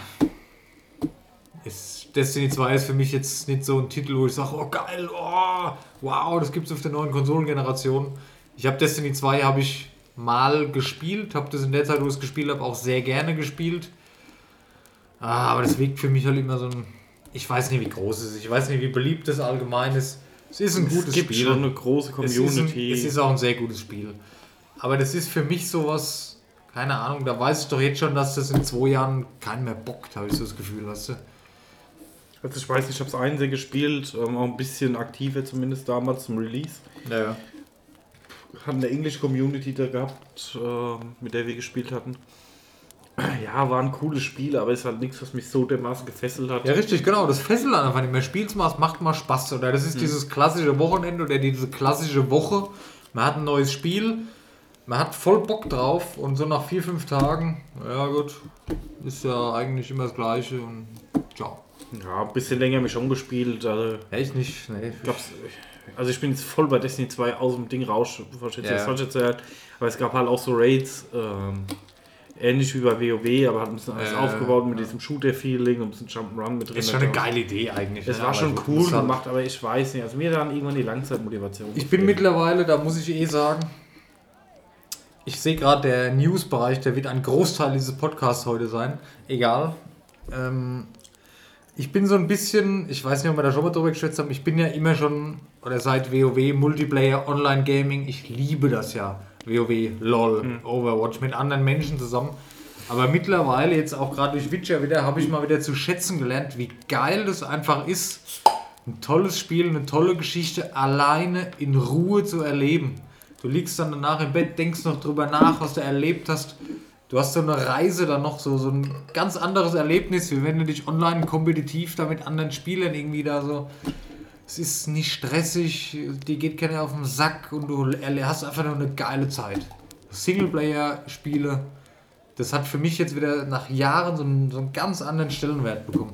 Ist, Destiny 2 ist für mich jetzt nicht so ein Titel, wo ich sage, oh geil, oh, wow, das gibt's auf der neuen Konsolengeneration. Ich habe Destiny 2 habe ich mal gespielt, habe das in der Zeit, wo ich es gespielt habe, auch sehr gerne gespielt. Ah, aber das wirkt für mich halt immer so ein. Ich weiß nicht, wie groß es ist. Ich weiß nicht, wie beliebt es allgemein ist. Es ist ein gutes es gibt Spiel. schon eine große Es ist, ein, Community. es ist auch ein sehr gutes Spiel. Aber das ist für mich sowas, keine Ahnung, da weiß ich doch jetzt schon, dass das in zwei Jahren keinen mehr bockt, habe ich so das Gefühl, weißt du? also ich weiß nicht, ich habe es einzeln gespielt, ähm, auch ein bisschen aktiver zumindest damals zum Release. Ja. Hatten eine englische Community da gehabt, äh, mit der wir gespielt hatten. Ja, war ein cooles Spiel, aber ist halt nichts, was mich so dermaßen gefesselt hat. Ja, richtig, genau. Das fesselt einfach nicht mehr. Spielt's mal, es macht mal Spaß. Oder das ist dieses klassische Wochenende oder diese klassische Woche. Man hat ein neues Spiel, man hat voll Bock drauf und so nach vier, fünf Tagen, ja gut, ist ja eigentlich immer das Gleiche und ciao. Ja, ein bisschen länger mich schon gespielt. Also, Echt nicht? Nee. gab's, also ich bin jetzt voll bei Destiny 2 aus dem Ding raus, ich Ja. das falsch erzählt. Aber es gab halt auch so Raids, ähm, ähnlich wie bei WoW, aber hat ein bisschen alles Ja, aufgebaut mit ja. diesem Shooter-Feeling und ein bisschen Jump'n'Run mit drin. Ist schon eine geile Idee eigentlich. Das ne? war Aber schon cool gemacht, aber ich weiß nicht. Also mir dann irgendwann die Langzeitmotivation. Ich bin mittlerweile, da muss ich eh sagen, ich sehe gerade, der News-Bereich, der wird ein Großteil dieses Podcasts heute sein. Egal. Ähm, ich bin so ein bisschen, ich weiß nicht, ob wir da schon mal drüber geschätzt haben, ich bin ja immer schon, oder seit WoW, Multiplayer, Online-Gaming, ich liebe das ja. WoW, LOL, Overwatch mit anderen Menschen zusammen. Aber mittlerweile, jetzt auch gerade durch Witcher wieder, habe ich mal wieder zu schätzen gelernt, wie geil das einfach ist, ein tolles Spiel, eine tolle Geschichte alleine in Ruhe zu erleben. Du liegst dann danach im Bett, denkst noch drüber nach, was du erlebt hast. Du hast so eine Reise dann noch, so, so ein ganz anderes Erlebnis, wie wenn du dich online kompetitiv da mit anderen Spielern irgendwie da so. Es ist nicht stressig, dir geht keiner auf den Sack und du hast einfach nur eine geile Zeit. Singleplayer-Spiele, das hat für mich jetzt wieder nach Jahren so einen, so einen ganz anderen Stellenwert bekommen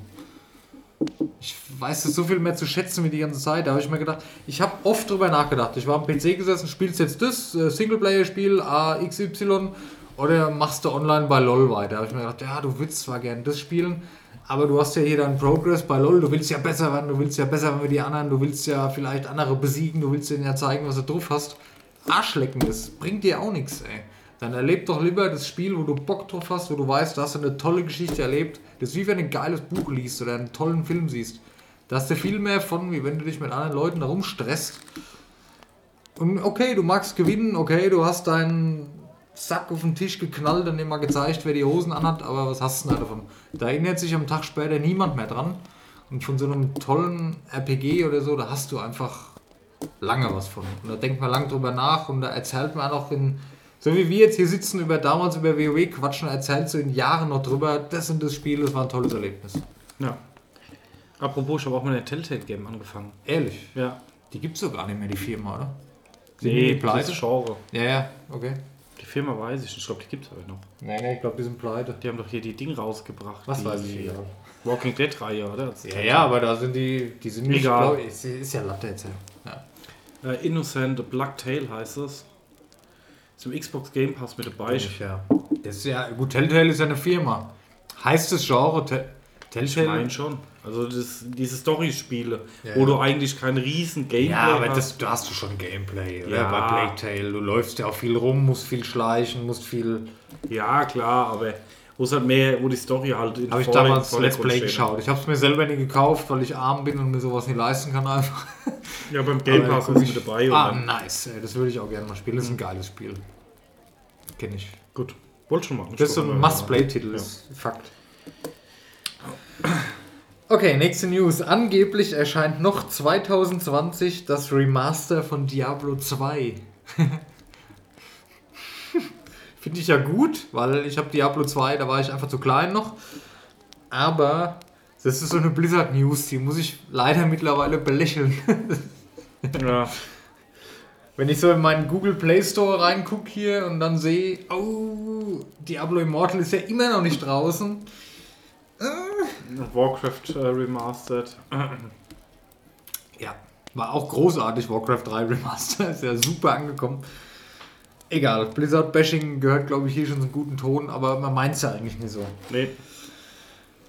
ich weiß es so viel mehr zu schätzen wie die ganze Zeit. Da habe ich mir gedacht, ich habe oft drüber nachgedacht. Ich war am PC gesessen, spielst jetzt das äh, Singleplayer-Spiel AXY oder machst du online bei LOL weiter? Da habe ich mir gedacht, ja, du willst zwar gerne das spielen, aber du hast ja hier dann Progress bei LOL. Du willst ja besser werden, du willst ja besser werden wie die anderen, du willst ja vielleicht andere besiegen, du willst denen ja zeigen, was du drauf hast. Arschlecken, das bringt dir auch nichts, ey. Dann erleb doch lieber das Spiel, wo du Bock drauf hast, wo du weißt, du hast eine tolle Geschichte erlebt. Das ist wie wenn du ein geiles Buch liest oder einen tollen Film siehst. Da hast du viel mehr von, wie wenn du dich mit anderen Leuten darum stresst. Und okay, du magst gewinnen, okay, du hast deinen Sack auf den Tisch geknallt und ihm mal gezeigt, wer die Hosen anhat, aber was hast du denn da davon? Da erinnert sich am Tag später niemand mehr dran. Und von so einem tollen RPG oder so, da hast du einfach lange was von. Und da denkt man lang drüber nach und da erzählt man auch in, so wie wir jetzt hier sitzen, über damals über WoW quatschen, erzählt so in Jahren noch drüber, das und das Spiel, das war ein tolles Erlebnis. Ja. Apropos, ich habe auch mal eine Telltale-Game angefangen. Ehrlich, Ja. die gibt es doch gar nicht mehr, die Firma, oder? Die Nee, pleite? das ist Genre. Ja, ja, okay. Die Firma weiß ich nicht. Ich glaube, die gibt es aber noch. Nee, nee, ich glaube, die sind pleite. Die haben doch hier die Ding rausgebracht. Was die weiß ich, ja. Walking Dead-Reihe, oder? Das ist Ja, ja, aber da sind die, die sind nicht, Egal. glaub ist, ist ja Latte jetzt. Ja. Äh, Innocent, A Black Tail heißt es. Im Xbox Game Pass mit dabei. Ich, ja. Das ist ja, gut, Telltale ist ja eine Firma. Heißt das Genre Te Ich Telltale? meine schon. Also das, diese Story-Spiele, Ja, wo ja. du eigentlich kein riesen Gameplay Ja, aber hast. das, da hast du schon Gameplay, oder? Ja. Bei Plague Tale. Du läufst ja auch viel rum, musst viel schleichen, musst viel. Ja, klar, aber wo es halt mehr, wo die Story halt in Habe ich damals Let's Play steht. geschaut. Ich habe es mir selber nie gekauft, weil ich arm bin und mir sowas nicht leisten kann einfach. Ja, beim Game Pass ist ich- mit dabei. Ah, dann, nice. Das würde ich auch gerne mal spielen. Das ist ein geiles Spiel. Kenne ich. gut, wollte schon machen. Das ist so ein Must-Play-Titel, ist Fakt. Okay, nächste News. Angeblich erscheint noch 2020 das Remaster von Diablo 2. Finde ich ja gut, weil ich habe Diablo 2, da war ich einfach zu klein noch. Aber das ist so eine Blizzard-News, die muss ich leider mittlerweile belächeln. Ja, Wenn ich so in meinen Google Play Store reingucke hier und dann sehe, oh, Diablo Immortal ist ja immer noch nicht draußen. Warcraft äh, Remastered. Ja, war auch großartig, Warcraft 3 Remaster, ist ja super angekommen. Egal, Blizzard-Bashing gehört, glaube ich, hier schon zum guten Ton, aber man meint es ja eigentlich nicht so. Nee,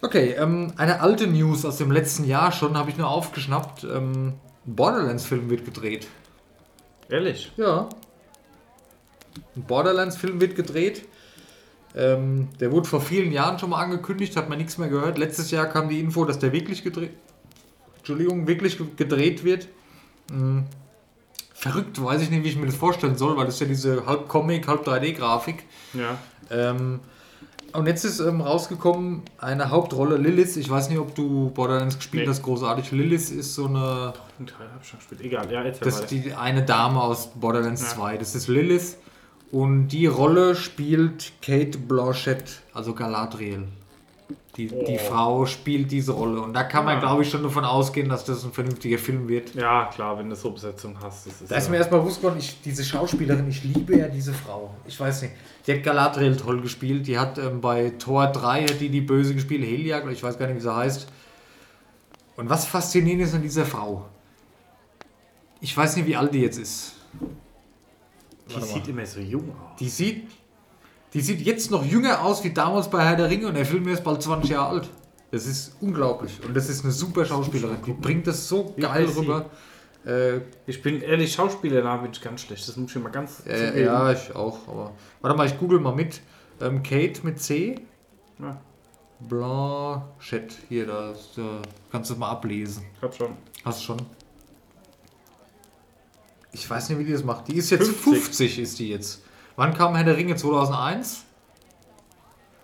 Okay, ähm, eine alte News aus dem letzten Jahr schon, habe ich nur aufgeschnappt. Ähm, ein Borderlands-Film wird gedreht. ehrlich. Ja. Ein Borderlands-Film wird gedreht. Ähm, der wurde vor vielen Jahren schon mal angekündigt, hat man nichts mehr gehört. Letztes Jahr kam die Info, dass der wirklich gedreht, Entschuldigung, wirklich ge- gedreht wird. Hm. Verrückt, weiß ich nicht, wie ich mir das vorstellen soll, weil das ist ja diese halb Comic, halb 3D-Grafik. Ja. Ähm, und jetzt ist ähm, rausgekommen eine Hauptrolle Lilith. Ich weiß nicht, ob du Borderlands gespielt Nee. hast, großartig. Lilith ist so eine Ein Teil hab ich schon gespielt. Egal, ja, erzähl das ist die eine Dame aus Borderlands Ja. 2. Das ist Lilith. Und die Rolle spielt Kate Blanchett, also Galadriel. Die, die Oh. Frau spielt diese Rolle. Und da kann man, Ja. glaube ich, schon davon ausgehen, dass das ein vernünftiger Film wird. Ja, klar, wenn du so Besetzung hast. Das ist Da ist mir erstmal bewusst geworden, ich, diese Schauspielerin, ich liebe ja diese Frau. Ich weiß nicht. Die hat Galadriel toll gespielt. Die hat ähm, bei Tor 3 hat die die böse gespielt, Helia, ich weiß gar nicht, wie sie heißt. Und was faszinierend ist an dieser Frau? Ich weiß nicht, wie alt die jetzt ist. Die sieht immer so jung aus. Die sieht, die sieht jetzt noch jünger aus wie damals bei Herr der Ringe und der Film ist bald 20 Jahre alt. Das ist unglaublich. Und das ist eine super Schauspielerin. Die bringt das so Wie geil rüber. Äh, Ich bin ehrlich, Schauspieler, da bin ich ganz schlecht. Das muss ich mal ganz äh, ja, ich auch. Aber warte mal, ich google mal mit. Ähm, Kate mit C. Ja, Blanchett. Hier, da ist, äh, kannst du mal ablesen. ich hab schon. Hast du schon? Ich weiß nicht, wie die das macht. Die ist jetzt 50. 50, ist die jetzt. Wann kam Herr der Ringe? 2001?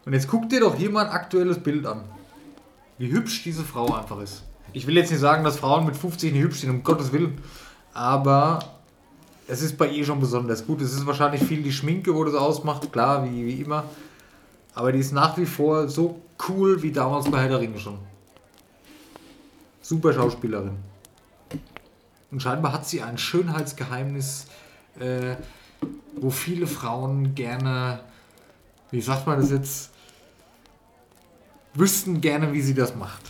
Und jetzt guck dir doch hier mal ein aktuelles Bild an. Wie hübsch diese Frau einfach ist. Ich will jetzt nicht sagen, dass Frauen mit 50 nicht hübsch sind, um Gottes Willen. Aber es ist bei ihr schon besonders gut. Es ist wahrscheinlich viel die Schminke, wo das ausmacht. Klar, wie, wie immer. Aber die ist nach wie vor so cool wie damals bei Herr der Ringe schon. Super Schauspielerin. Und scheinbar hat sie ein Schönheitsgeheimnis, äh, wo viele Frauen gerne, wie sagt man das jetzt, wüssten gerne, wie sie das macht.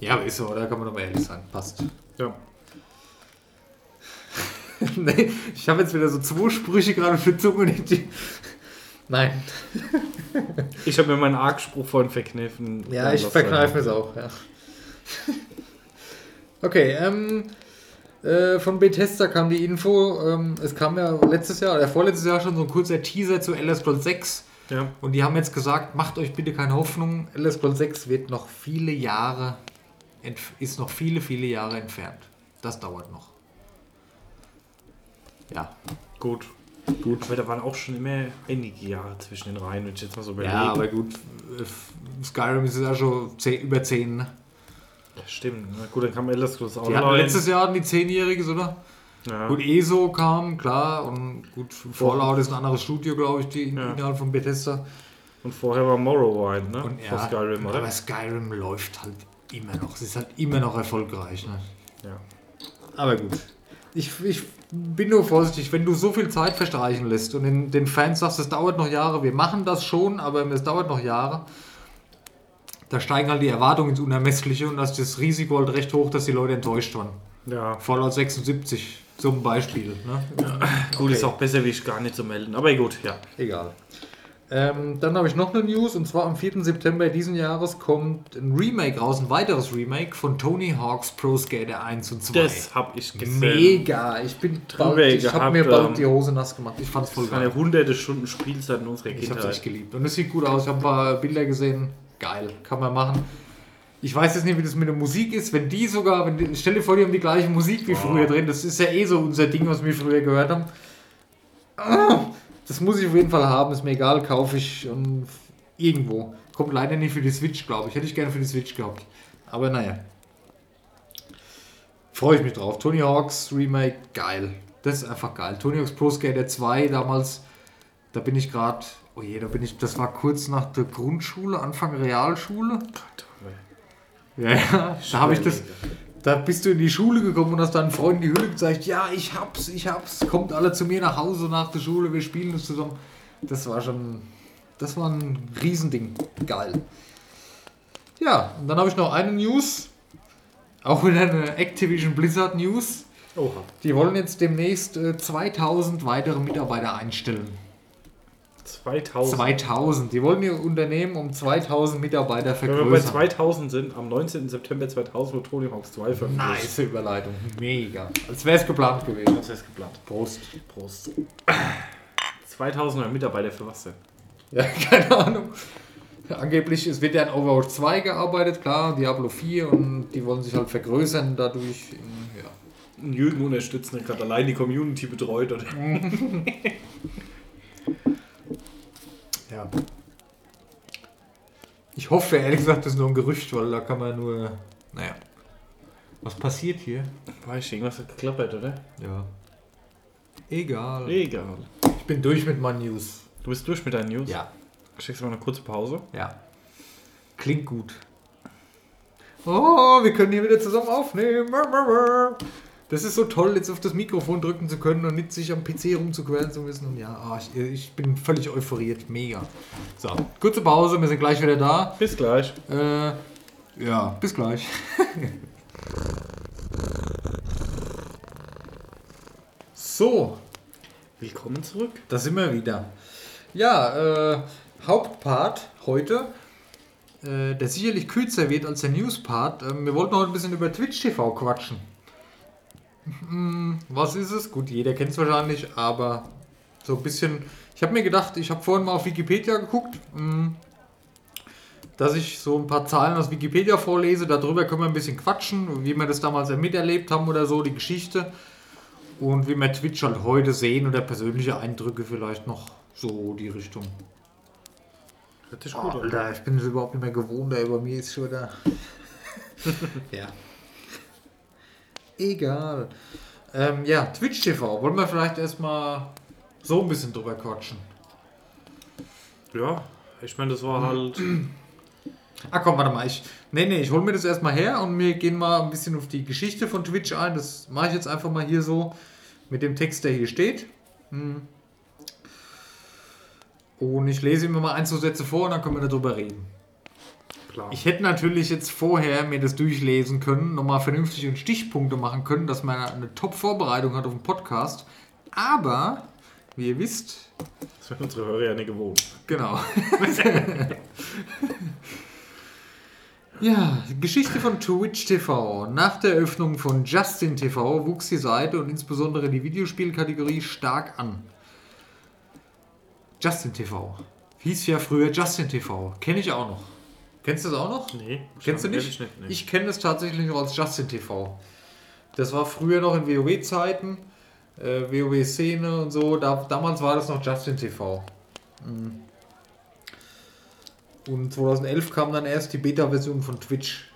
Ja, aber ist so, oder? Kann man doch mal ehrlich sein. Passt. Ja. nee, ich habe jetzt wieder so zwei Sprüche gerade für Zunge. die- die- Nein. Ich habe mir meinen Argspruch vorhin verkniffen. Ja, ich verkneife es auch, ja. Okay, ähm, Äh, von Bethesda kam die Info, ähm, es kam ja letztes Jahr, oder vorletztes Jahr schon so ein kurzer Teaser zu Elder Scrolls 6. Ja. Und die haben jetzt gesagt, macht euch bitte keine Hoffnung, Elder Scrolls 6 wird noch viele Jahre, ist noch viele, viele Jahre entfernt. Das dauert noch. Ja. Gut. Gut. Aber da waren auch schon immer einige Jahre zwischen den Reihen, wenn ich jetzt mal so überlege. Ja, aber gut, äh, Skyrim ist ja schon zehn, über 10, ne? Ja, Stimmt. Na gut, dann kam Elder Scrolls auch Die hatten letztes Jahr hatten die 10-Jähriges, oder? Ja. Gut, ESO kam, klar, und gut, Fallout ist ein anderes Studio, glaube ich, die Ja. innerhalb von Bethesda. Und vorher war Morrowind, ne? Und Vor Skyrim, oder? Aber Skyrim läuft halt immer noch. Es ist halt immer noch erfolgreich. Ne? Ja. Aber gut. Ich, ich bin nur vorsichtig, wenn du so viel Zeit verstreichen lässt und den, den Fans sagst, es dauert noch Jahre, wir machen das schon, aber es dauert noch Jahre, da steigen halt die Erwartungen ins Unermessliche und da ist das Risiko halt recht hoch, dass die Leute enttäuscht waren. Ja. Fallout 76 zum Beispiel. Ne? Gut, ist auch besser, wie ich gar nicht zu melden. Aber gut, ja. Egal. Ähm, dann habe ich noch eine News und zwar am 4. September diesen Jahres kommt ein Remake raus, ein weiteres Remake von Tony Hawk's Pro Skater 1 und 2. Das habe ich gesehen. Mega! Ich bin bald, ich habe mir bald ähm, die Hose nass gemacht. Ich fand's voll Das waren ja geil. hunderte Stunden Spielzeit in unserer Ich habe es echt Kindheit. geliebt. Und es sieht gut aus. Ich habe ein paar Bilder gesehen. Geil, kann man machen. Ich weiß jetzt nicht, wie das mit der Musik ist. Wenn die sogar, wenn die, stell dir vor, die haben die gleiche Musik wie Oh. früher drin. Das ist ja eh so unser Ding, was wir früher gehört haben. Ah, Das muss ich auf jeden Fall haben. Ist mir egal, kaufe ich und irgendwo. Kommt leider nicht für die Switch, glaube ich. Hätte ich gerne für die Switch gehabt. Aber naja. Freue ich mich drauf. Tony Hawks Remake, geil. Das ist einfach geil. Tony Hawk's Pro Skater 2 damals, da bin ich gerade, oh je, da bin ich, das war kurz nach der Grundschule, Anfang Realschule. Ja, ja, da habe ich das, da bist du in die Schule gekommen und hast deinen Freunden die Hülle gezeigt, ja, ich hab's, ich hab's, kommt alle zu mir nach Hause nach der Schule, wir spielen das zusammen. Das war schon, das war ein Riesending. Geil. Ja, und dann habe ich noch eine News, auch wieder eine Activision Blizzard News. Oha. Die wollen jetzt demnächst äh, 2000 weitere Mitarbeiter einstellen. 2000. 2000. Die wollen ihr Unternehmen um 2000 Mitarbeiter Wenn wir bei vergrößern. 2000 sind, am 19. September 2000 wird Tony Hawks 2 veröffentlicht. Nice Überleitung. Mega. Als wäre es geplant gewesen. Das ist geplant. Prost. Prost. 2000 Mitarbeiter für was denn? Ja, keine Ahnung. Angeblich, es wird ja an Overwatch 2 gearbeitet, klar, Diablo 4 und die wollen sich halt vergrößern dadurch. in- Ja. Jürgen unterstützen, der gerade allein die Community betreut. Oder? ja. Ich hoffe, ehrlich gesagt, das ist nur ein Gerücht, weil da kann man nur. Naja. Was passiert hier? Weiß ich, irgendwas hat geklappert, oder? Ja. Egal. Egal. Ich bin durch mit meinen News. Du bist durch mit deinen News? Ja. Schickst du mal eine kurze Pause? Ja. Klingt gut. Oh, wir können hier wieder zusammen aufnehmen. Das ist so toll, jetzt auf das Mikrofon drücken zu können und nicht sich am PC rumzuqueren zu müssen. Und ja, ah, ich, ich bin völlig euphoriert. Mega. So, kurze Pause, wir sind gleich wieder da. Bis gleich. Äh, ja, bis gleich. so, Willkommen zurück. da sind wir wieder. Ja, äh, Hauptpart heute, äh, der sicherlich kürzer wird als der Newspart. Ähm, wir wollten heute ein bisschen über Twitch TV quatschen. Hm, was ist es? Gut, jeder kennt es wahrscheinlich, aber so ein bisschen. Ich habe mir gedacht, ich habe vorhin mal auf Wikipedia geguckt, hm, dass ich so ein paar Zahlen aus Wikipedia vorlese. Darüber können wir ein bisschen quatschen, wie wir das damals miterlebt haben oder so, die Geschichte. Und wie wir Twitch halt heute sehen oder persönliche Eindrücke vielleicht noch so die Richtung. Hört sich Oh, gut an. Alter, ich bin es überhaupt nicht mehr gewohnt, ey, bei mir ist schon da. ja. Egal. Ähm, ja, Twitch TV. Wollen wir vielleicht erstmal so ein bisschen drüber quatschen? Ja, ich meine, das war halt. Ah, komm, warte mal. Ich, nee, nee, ich hol mir das erstmal her und wir gehen mal ein bisschen auf die Geschichte von Twitch ein. Das mache ich jetzt einfach mal hier so mit dem Text, der hier steht. Hm. Und ich lese immer mal ein, zwei Sätze vor und dann können wir darüber reden. Klar. Ich hätte natürlich jetzt vorher mir das durchlesen können, nochmal vernünftig und Stichpunkte machen können, dass man eine Top-Vorbereitung hat auf den Podcast. Aber, wie ihr wisst, das werden unsere Hörer ja nicht gewohnt. genau. Ja, Geschichte von Twitch TV. Nach der Eröffnung von Justin TV wuchs die Seite und insbesondere die Videospielkategorie stark an. Justin TV. Hieß ja früher Justin TV. Kenne ich auch noch. Kennst du das auch noch? Nee. Kennst du nicht? Ich, nicht nee. Ich kenne es tatsächlich noch als Justin TV. Das war früher noch in WoW-Zeiten, äh, WoW-Szene und so. Da, damals war das noch Justin TV. Mhm. Und 2011 kam dann erst die Beta-Version von Twitch.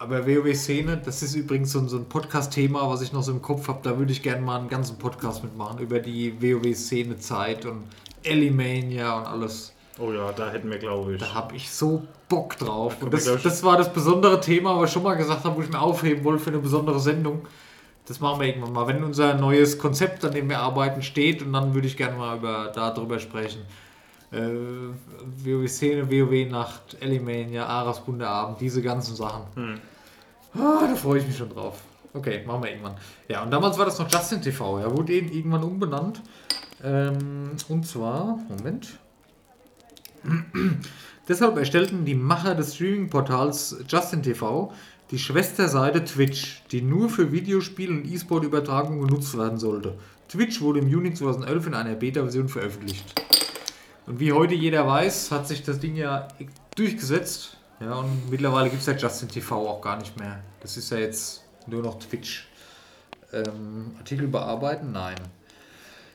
Aber WoW-Szene, das ist übrigens so, ein- so ein Podcast-Thema, was ich noch so im Kopf habe. Da würde ich gerne mal einen ganzen Podcast mitmachen über die WoW-Szene-Zeit und Elimania und alles. Oh ja, da hätten wir, glaube ich. Da habe ich so Bock drauf. Und wir, das, das war das besondere Thema, was ich schon mal gesagt habe, wo ich mir aufheben wollte für eine besondere Sendung. Das machen wir irgendwann mal, wenn unser neues Konzept, an dem wir arbeiten, steht. Und dann würde ich gerne mal über, darüber sprechen. Äh, WoW-Szene, WoW-Nacht, Elimania, Aras Bundeabend, diese ganzen Sachen. Hm. Ah, da freue ich mich schon drauf. Okay, machen wir irgendwann. Ja, und damals war das noch Justin TV. Er wurde eben irgendwann umbenannt. Ähm, und zwar, Moment. Deshalb erstellten die Macher des Streaming-Portals Justin TV die Schwesterseite Twitch, die nur für Videospiel- und E-Sport-Übertragung genutzt werden sollte. Twitch wurde im Juni 2011 in einer Beta-Version veröffentlicht. Und wie heute jeder weiß, hat sich das Ding ja durchgesetzt. Ja, und mittlerweile gibt es ja Justin TV auch gar nicht mehr. Das ist ja jetzt nur noch Twitch. Ähm, Artikel bearbeiten? Nein.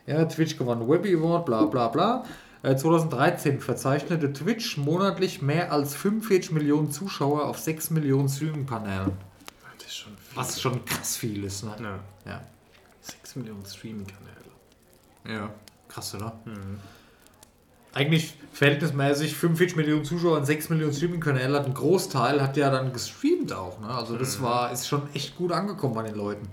Ja, Twitch gewann Webby Award, bla bla bla. Äh, 2013 verzeichnete Twitch monatlich mehr als 45 Millionen Zuschauer auf 6 Millionen Streaming-Kanälen. Das ist schon viel. Was schon krass viel ist, ne? Ja. Ja. 6 Millionen Streaming-Kanäle. Ja. Krass, oder? Mhm. Eigentlich verhältnismäßig 45 Millionen Zuschauer und 6 Millionen Streaming-Kanäle hat ein Großteil hat ja dann gestreamt auch. Ne? Also das war ist schon echt gut angekommen bei den Leuten.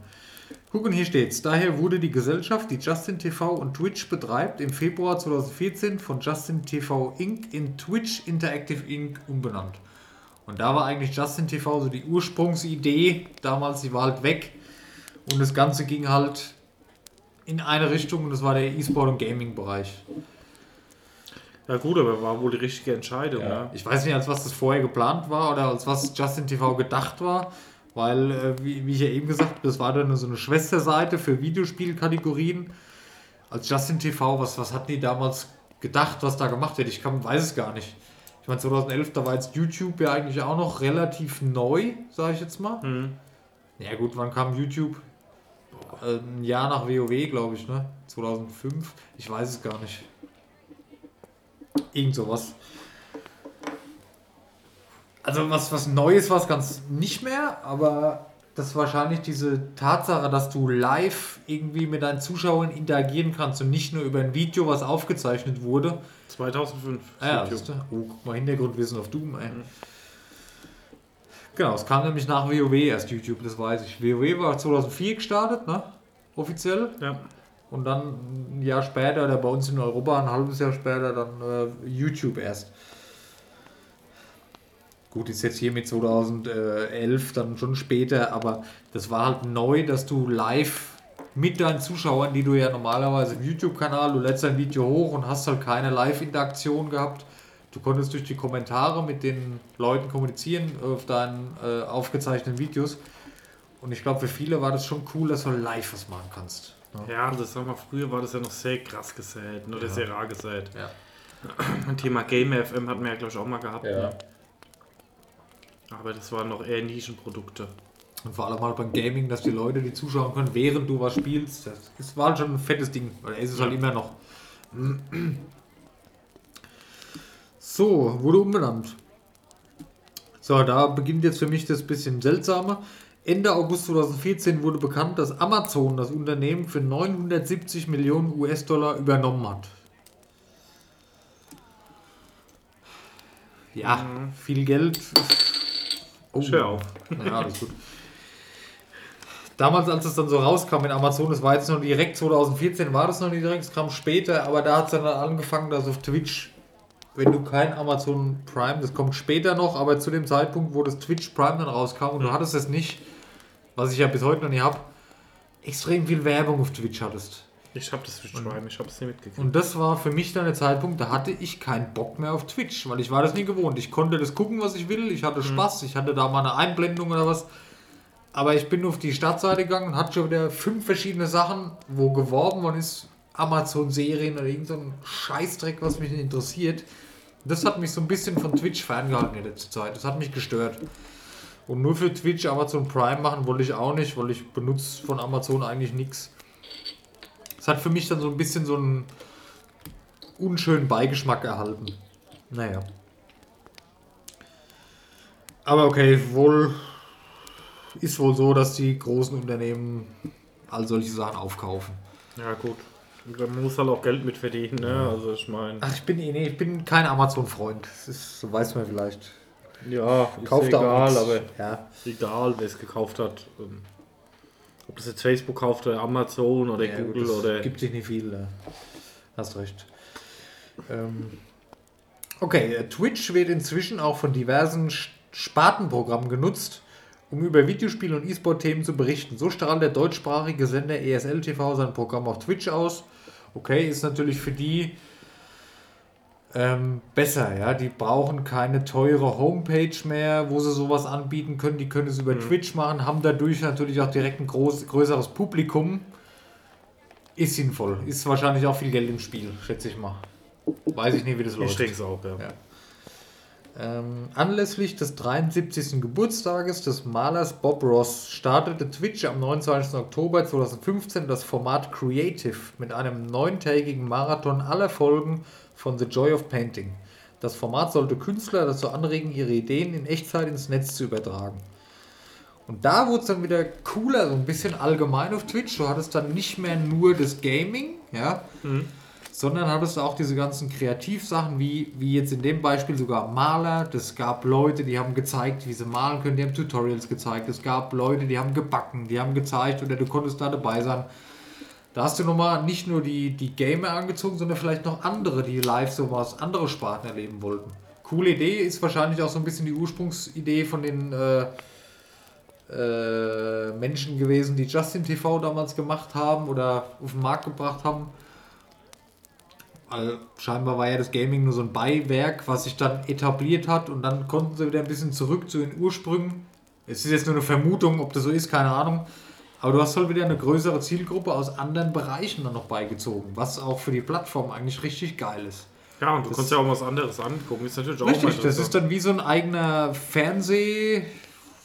Guck, und hier steht's. Daher wurde die Gesellschaft, die Justin TV und Twitch betreibt, im Februar 2014 von Justin TV Inc. in Twitch Interactive Inc. umbenannt. Und da war eigentlich Justin TV so die Ursprungsidee. Damals, die war halt weg. Und das Ganze ging halt in eine Richtung und das war der E-Sport- und Gaming-Bereich. Ja gut, aber war wohl die richtige Entscheidung, ja. Ich weiß nicht, als was das vorher geplant war oder als was Justin TV gedacht war, weil, äh, wie, wie ich ja eben gesagt habe, das war dann so eine Schwesterseite für Videospielkategorien. Als Justin TV, was, was hatten die damals gedacht, was da gemacht wird? Ich kann, weiß es gar nicht. Ich meine, 2011, da war jetzt YouTube ja eigentlich auch noch relativ neu, sage ich jetzt mal. Mhm. Ja gut, wann kam YouTube? Ein Jahr nach WoW, glaube ich, ne? 2005? Ich weiß es gar nicht. Irgend sowas. Also was, was Neues war es ganz nicht mehr, aber das ist wahrscheinlich diese Tatsache, dass du live irgendwie mit deinen Zuschauern interagieren kannst und nicht nur über ein Video, was aufgezeichnet wurde. 2005. Ah ja, YouTube. oh, guck mal, Hintergrundwissen auf Doom, ey. Genau, es kam nämlich nach WoW erst YouTube, das weiß ich. WoW war 2004 gestartet, ne? Offiziell. Ja. Und dann ein Jahr später, oder bei uns in Europa ein halbes Jahr später, dann äh, YouTube erst. Gut, ist jetzt hier mit 2011 dann schon später, aber das war halt neu, dass du live mit deinen Zuschauern, die du ja normalerweise im YouTube-Kanal, du lädst ein Video hoch und hast halt keine Live-Interaktion gehabt. Du konntest durch die Kommentare mit den Leuten kommunizieren auf deinen äh, aufgezeichneten Videos. Und ich glaube, für viele war das schon cool, dass du live was machen kannst. ne? Ja, das sag mal, früher war das ja noch sehr krass gesät, oder Ja. sehr rar gesät. Ja. Ein Thema Game FM hatten wir ja, glaube ich, auch mal gehabt. Ja. Ne? Aber das waren noch eher Nischenprodukte. Und vor allem halt beim Gaming, dass die Leute die zuschauen können, während du was spielst. Das, das war schon ein fettes Ding. Oder ist es halt immer noch. So, wurde umbenannt. So, da beginnt jetzt für mich das bisschen seltsame. Ende August 2014 wurde bekannt, dass Amazon das Unternehmen für 970 Millionen US-Dollar übernommen hat. Ja, viel Geld. Oh. Hör auf. Ja, alles gut. Damals, als es dann so rauskam mit Amazon, das war jetzt noch direkt 2014, war das noch nicht direkt, es kam später, aber da hat es dann angefangen, dass auf Twitch, wenn du kein Amazon Prime, das kommt später noch, aber zu dem Zeitpunkt, wo das Twitch Prime dann rauskam und du hattest es nicht, was ich ja bis heute noch nie habe, extrem viel Werbung auf Twitch hattest. Ich habe das Prime, ich habe es nicht mitgekriegt. Und das war für mich dann der Zeitpunkt, da hatte ich keinen Bock mehr auf Twitch, weil ich war das nie gewohnt. Ich konnte das gucken, was ich will, ich hatte Spaß, ich hatte da mal eine Einblendung oder was. Aber ich bin auf die Startseite gegangen und hatte schon wieder fünf verschiedene Sachen, wo geworben worden ist, Amazon-Serien oder irgend so Scheißdreck, was mich nicht interessiert. Das hat mich so ein bisschen von Twitch ferngehalten in letzter Zeit. Das hat mich gestört. Und nur für Twitch Amazon Prime machen wollte ich auch nicht, weil ich benutze von Amazon eigentlich nichts. Es hat für mich dann so ein bisschen so einen unschönen Beigeschmack erhalten. Naja. Aber okay, wohl ist wohl so, dass die großen Unternehmen all solche Sachen aufkaufen. Ja, gut. Man muss halt auch Geld mit verdienen, ne? Also, ich meine. Ach, ich bin, eh- nee, ich bin kein Amazon-Freund. Das ist, so weiß man vielleicht. Ja, ist Kauft auch egal, aber Ja, ist egal, wer es gekauft hat. Ob das jetzt Facebook kauft oder Amazon oder ja, Google gut, oder. Gibt sich nicht viel, da. Hast recht. Ähm, okay, äh, Twitch wird inzwischen auch von diversen Spartenprogrammen genutzt, um über Videospiele und E-Sport-Themen zu berichten. So strahlt der deutschsprachige Sender ESL TV sein Programm auf Twitch aus. Okay, ist natürlich für die ähm, besser, ja. Die brauchen keine teure Homepage mehr, wo sie sowas anbieten können. Die können es über Twitch machen, haben dadurch natürlich auch direkt ein groß, größeres Publikum. Ist sinnvoll. Ist wahrscheinlich auch viel Geld im Spiel, schätze ich mal. Weiß ich nicht, wie das Ich läuft. denke es auch, ja. Ja. Ähm, anlässlich des 73. Geburtstages des Malers Bob Ross startete Twitch am 29. Oktober 2015 das Format Creative mit einem neuntägigen Marathon aller Folgen von The Joy of Painting. Das Format sollte Künstler dazu anregen, ihre Ideen in Echtzeit ins Netz zu übertragen. Und da wurde es dann wieder cooler, so ein bisschen allgemein auf Twitch. Du hattest dann nicht mehr nur das Gaming, ja, sondern hattest auch diese ganzen Kreativsachen, wie, wie jetzt in dem Beispiel sogar Maler. Das gab Leute, die haben gezeigt, wie sie malen können, die haben Tutorials gezeigt. Es gab Leute, die haben gebacken, die haben gezeigt oder du konntest da dabei sein. Da hast du nochmal nicht nur die, die Gamer angezogen, sondern vielleicht noch andere, die live sowas, andere Sparten erleben wollten. Coole Idee ist wahrscheinlich auch so ein bisschen die Ursprungsidee von den äh, äh, Menschen gewesen, die Justin TV damals gemacht haben oder auf den Markt gebracht haben. Weil scheinbar war ja das Gaming nur so ein Beiwerk, was sich dann etabliert hat und dann konnten sie wieder ein bisschen zurück zu den Ursprüngen. Es ist jetzt nur eine Vermutung, ob das so ist, keine Ahnung. Aber du hast halt wieder eine größere Zielgruppe aus anderen Bereichen dann noch beigezogen, was auch für die Plattform eigentlich richtig geil ist. Ja, und du Das- kannst ja auch was anderes angucken. Ist natürlich auch mal Richtig, das ist dann wie so ein eigener Fernseh,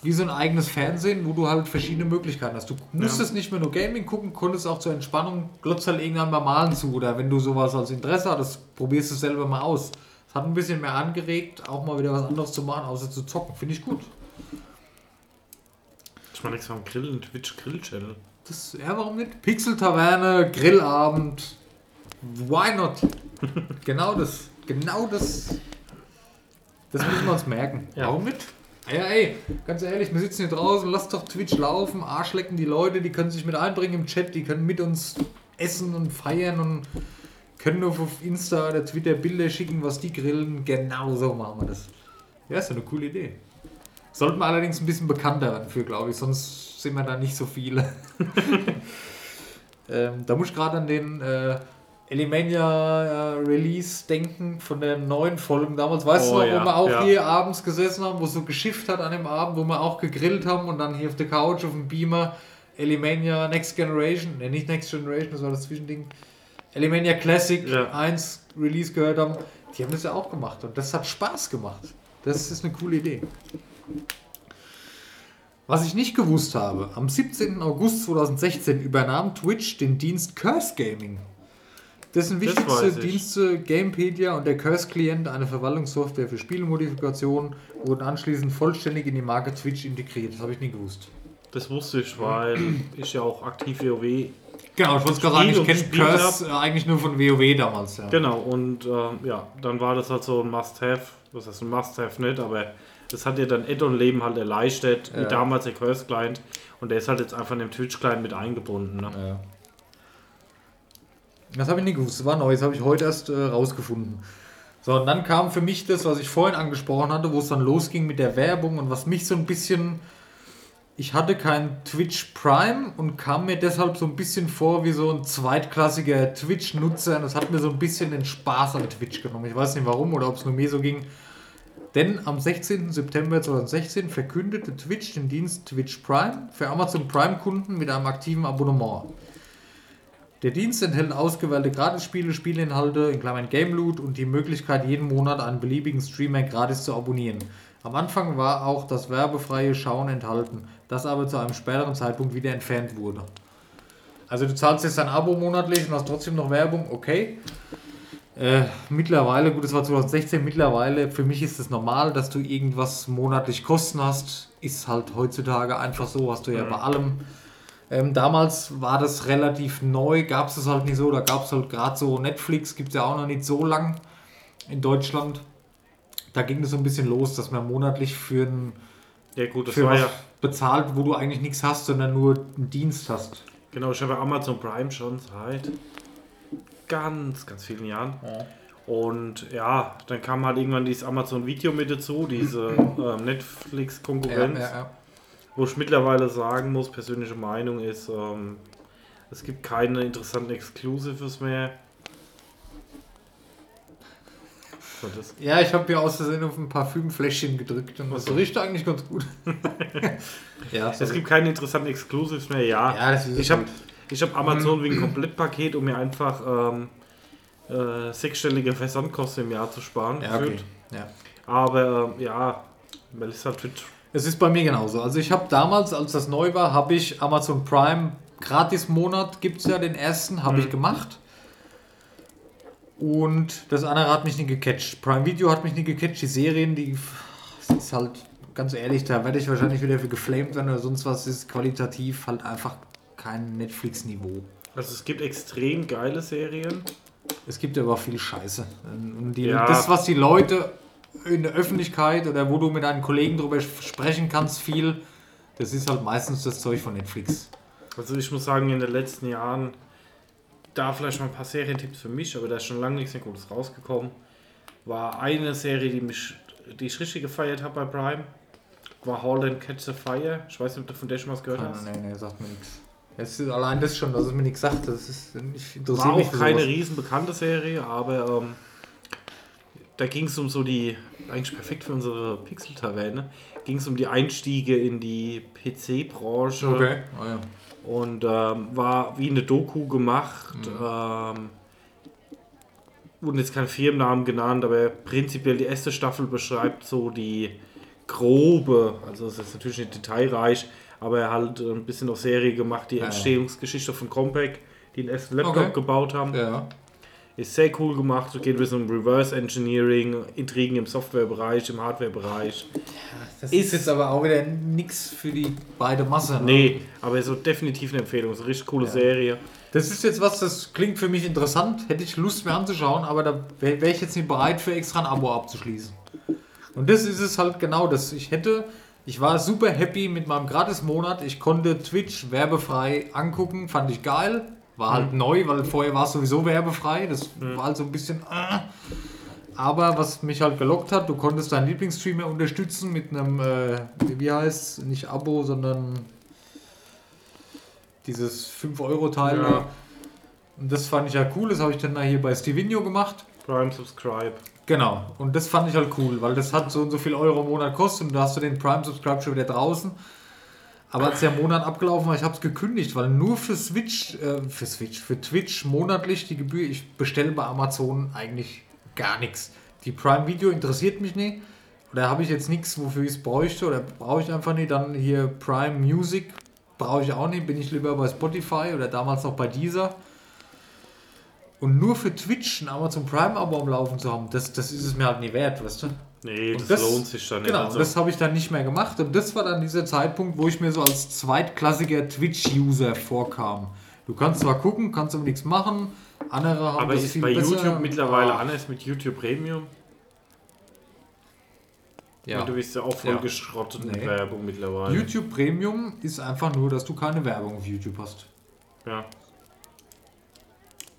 wie so ein eigenes Fernsehen, wo du halt verschiedene Möglichkeiten hast. Du musstest nicht mehr nur Gaming gucken, konntest auch zur Entspannung, glotzt halt irgendwann mal malen zu oder wenn du sowas als Interesse hattest, probierst du es selber mal aus. Es hat ein bisschen mehr angeregt, auch mal wieder was anderes zu machen, außer zu zocken. Finde ich gut. Ich meine, nichts vom Grillen, Twitch Grill Channel. Das, ja, warum nicht? Pixel-Taverne, Grillabend. Why not? genau das. Genau das. Das müssen wir uns merken. Ja. Warum nicht? Ja, ey, ganz ehrlich, wir sitzen hier draußen, lass doch Twitch laufen, Arschlecken die Leute, die können sich mit einbringen im Chat, die können mit uns essen und feiern und können auf auf Insta oder Twitter Bilder schicken, was die grillen. Genau so machen wir das. Ja, ist ja eine coole Idee. Sollten wir allerdings ein bisschen bekannter werden für, glaube ich, sonst sind wir da nicht so viele. ähm, da muss ich gerade an den äh, Elimania äh, Release denken von den neuen Folgen damals. Weißt Oh du noch, ja, wo wir auch ja. hier abends gesessen haben, wo es so geschifft hat an dem Abend, wo wir auch gegrillt haben und dann hier auf der Couch auf dem Beamer Elimania Next Generation, ne, nicht Next Generation, das war das Zwischending. Elimania Classic Ja. 1 Release gehört haben. Die haben das ja auch gemacht und das hat Spaß gemacht. Das ist eine coole Idee. Was ich nicht gewusst habe, am 17. August 2016 übernahm Twitch den Dienst Curse Gaming. Dessen Das wichtigste. Dienste Gamepedia und der Curse-Client, eine Verwaltungssoftware für Spielmodifikationen, wurden anschließend vollständig in die Marke Twitch integriert. Das habe ich nie gewusst. Das wusste ich, weil ich ja auch aktiv WoW. Genau, ich wollte gerade sagen, ich kenne Curse äh, eigentlich nur von WoW damals. Ja. Genau, und ähm, ja, dann war das halt so ein Must-Have. Was heißt ein Must-Have nicht, aber das hat dir dann Add-on-Leben halt erleichtert, Ja. wie damals der Curse-Client. Und der ist halt jetzt einfach in dem Twitch-Client mit eingebunden. Ne? Ja. Das habe ich nie gewusst. Das war neu. Das habe ich heute erst äh, rausgefunden. So, und dann kam für mich das, was ich vorhin angesprochen hatte, wo es dann losging mit der Werbung und was mich so ein bisschen. ich hatte kein Twitch Prime und kam mir deshalb so ein bisschen vor wie so ein zweitklassiger Twitch-Nutzer. Und das hat mir so ein bisschen den Spaß an Twitch genommen. Ich weiß nicht warum oder ob es nur mir so ging. Denn am 16. September 2016 verkündete Twitch den Dienst Twitch Prime für Amazon Prime-Kunden mit einem aktiven Abonnement. Der Dienst enthält ausgewählte Gratisspiele, Spielinhalte, in Klammern Game Loot und die Möglichkeit, jeden Monat einen beliebigen Streamer gratis zu abonnieren. Am Anfang war auch das werbefreie Schauen enthalten, das aber zu einem späteren Zeitpunkt wieder entfernt wurde. Also du zahlst jetzt ein Abo monatlich und hast trotzdem noch Werbung, okay. Äh, mittlerweile, gut, das war 2016, mittlerweile, für mich ist es normal, dass du irgendwas monatlich Kosten hast. Ist halt heutzutage einfach so, hast du ja bei allem. Ähm, damals war das relativ neu, gab es das halt nicht so, da gab es halt gerade so Netflix, gibt es ja auch noch nicht so lang in Deutschland. Da ging es so ein bisschen los, dass man monatlich für, ein, Ja gut, das für was ja, bezahlt, wo du eigentlich nichts hast, sondern nur einen Dienst hast. genau, ich habe Amazon Prime schon seit ganz, ganz vielen Jahren. Und ja, dann kam halt irgendwann dieses Amazon Video mit dazu, diese ähm, Netflix-Konkurrenz. Wo ich mittlerweile sagen muss, persönliche Meinung ist, ähm, es gibt keine interessanten Exclusives mehr. Ja, ich habe hier aus Versehen auf ein Parfümfläschchen gedrückt und das so. riecht eigentlich ganz gut. ja, es gibt keine interessanten Exclusives mehr, ja. Ja, ich habe halt. Ich hab Amazon wegen Komplettpaket, um mir einfach ähm, äh, sechsstellige Versandkosten im Jahr zu sparen. ja, okay. ja. Aber ähm, ja, weil es halt Twitch. Es ist bei mir genauso. Also ich habe damals, als das neu war, habe ich Amazon Prime gratis Monat, gibt es ja den ersten, habe ich gemacht. Und das andere hat mich nicht gecatcht. Prime Video hat mich nicht gecatcht. Die Serien, die das ist halt, ganz ehrlich, da werde ich wahrscheinlich wieder für geflamed werden oder sonst was. ist qualitativ halt einfach kein Netflix-Niveau. Also es gibt extrem geile Serien. Es gibt aber auch viel Scheiße. Und die, Ja. das, was die Leute in der Öffentlichkeit oder wo du mit deinen Kollegen drüber sprechen kannst, viel, das ist halt meistens das Zeug von Netflix. Also ich muss sagen, in den letzten Jahren, da vielleicht mal ein paar Serientipps für mich, aber da ist schon lange nichts mehr Gutes rausgekommen. War eine Serie, die mich, die ich richtig gefeiert habe bei Prime, war Holland Catch the Fire. Ich weiß nicht, ob du von der schon was gehört hast. Nein, nein, sagt mir nichts. Es ist allein das schon, dass es mir nichts sagt. Das ist, ich interessiere War auch keine sowas. riesen bekannte Serie, aber ähm, da ging es um so die, eigentlich perfekt für unsere Pixel-Taverne, ging es um die Einstiege in die PC-Branche. Okay, oh, ja. Und ähm, war wie eine Doku gemacht. Mhm. Ähm, wurden jetzt keine Firmennamen genannt, aber prinzipiell die erste Staffel beschreibt so die grobe, also es ist natürlich nicht detailreich, aber er hat ein bisschen noch Serie gemacht, die Ja. Entstehungsgeschichte von Compaq, die den ersten Laptop Okay. gebaut haben. ja. Ist sehr cool gemacht. Geht ein bisschen um Reverse Engineering, Intrigen im Softwarebereich, im Hardwarebereich. Das ist jetzt aber auch wieder nichts für die beide Masse. ne? Nee, aber so definitiv eine Empfehlung. So eine richtig coole Serie. Das ist jetzt was, das klingt für mich interessant. Hätte ich Lust mir anzuschauen, aber da wäre wär ich jetzt nicht bereit, für extra ein Abo abzuschließen. Und das ist es halt genau, dass ich hätte. Ich war super happy mit meinem Gratis-Monat. Ich konnte Twitch werbefrei angucken, fand ich geil. War halt neu, weil vorher war es sowieso werbefrei. Das war halt so ein bisschen. Äh. Aber was mich halt gelockt hat, du konntest deinen Lieblingsstreamer unterstützen mit einem, äh, wie heißt nicht Abo, sondern dieses 5-Euro-Teil. Ja. Und das fand ich ja cool. Das habe ich dann da hier bei Stevenio gemacht. Prime Subscribe. Genau. Und das fand ich halt cool, weil das hat so und so viel Euro im Monat kostet und da hast du den Prime Subscribe schon wieder draußen. Aber als der Monat abgelaufen war, ich habe es gekündigt, weil nur für Switch, äh, für Switch, für Twitch monatlich die Gebühr, ich bestelle bei Amazon eigentlich gar nichts. Die Prime Video interessiert mich nicht. Oder habe ich jetzt nichts, wofür ich es bräuchte oder brauche ich einfach nicht. Dann hier Prime Music brauche ich auch nicht, bin ich lieber bei Spotify oder damals noch bei Deezer. Und nur für Twitch ein Amazon Prime Abo am Laufen zu haben, das, das ist es mir halt nie wert, weißt du? Nee, Und das, lohnt sich dann nicht. Genau, Also, das habe ich dann nicht mehr gemacht. Und das war dann dieser Zeitpunkt, wo ich mir so als zweitklassiger Twitch-User vorkam. Du kannst zwar gucken, kannst aber nichts machen. Andere haben aber das ist viel bei besser. YouTube mittlerweile Ah, anders mit YouTube Premium? Ja. Du bist ja auch voll Ja. geschrottet mit Nee. Werbung mittlerweile. YouTube Premium ist einfach nur, dass du keine Werbung auf YouTube hast. Ja,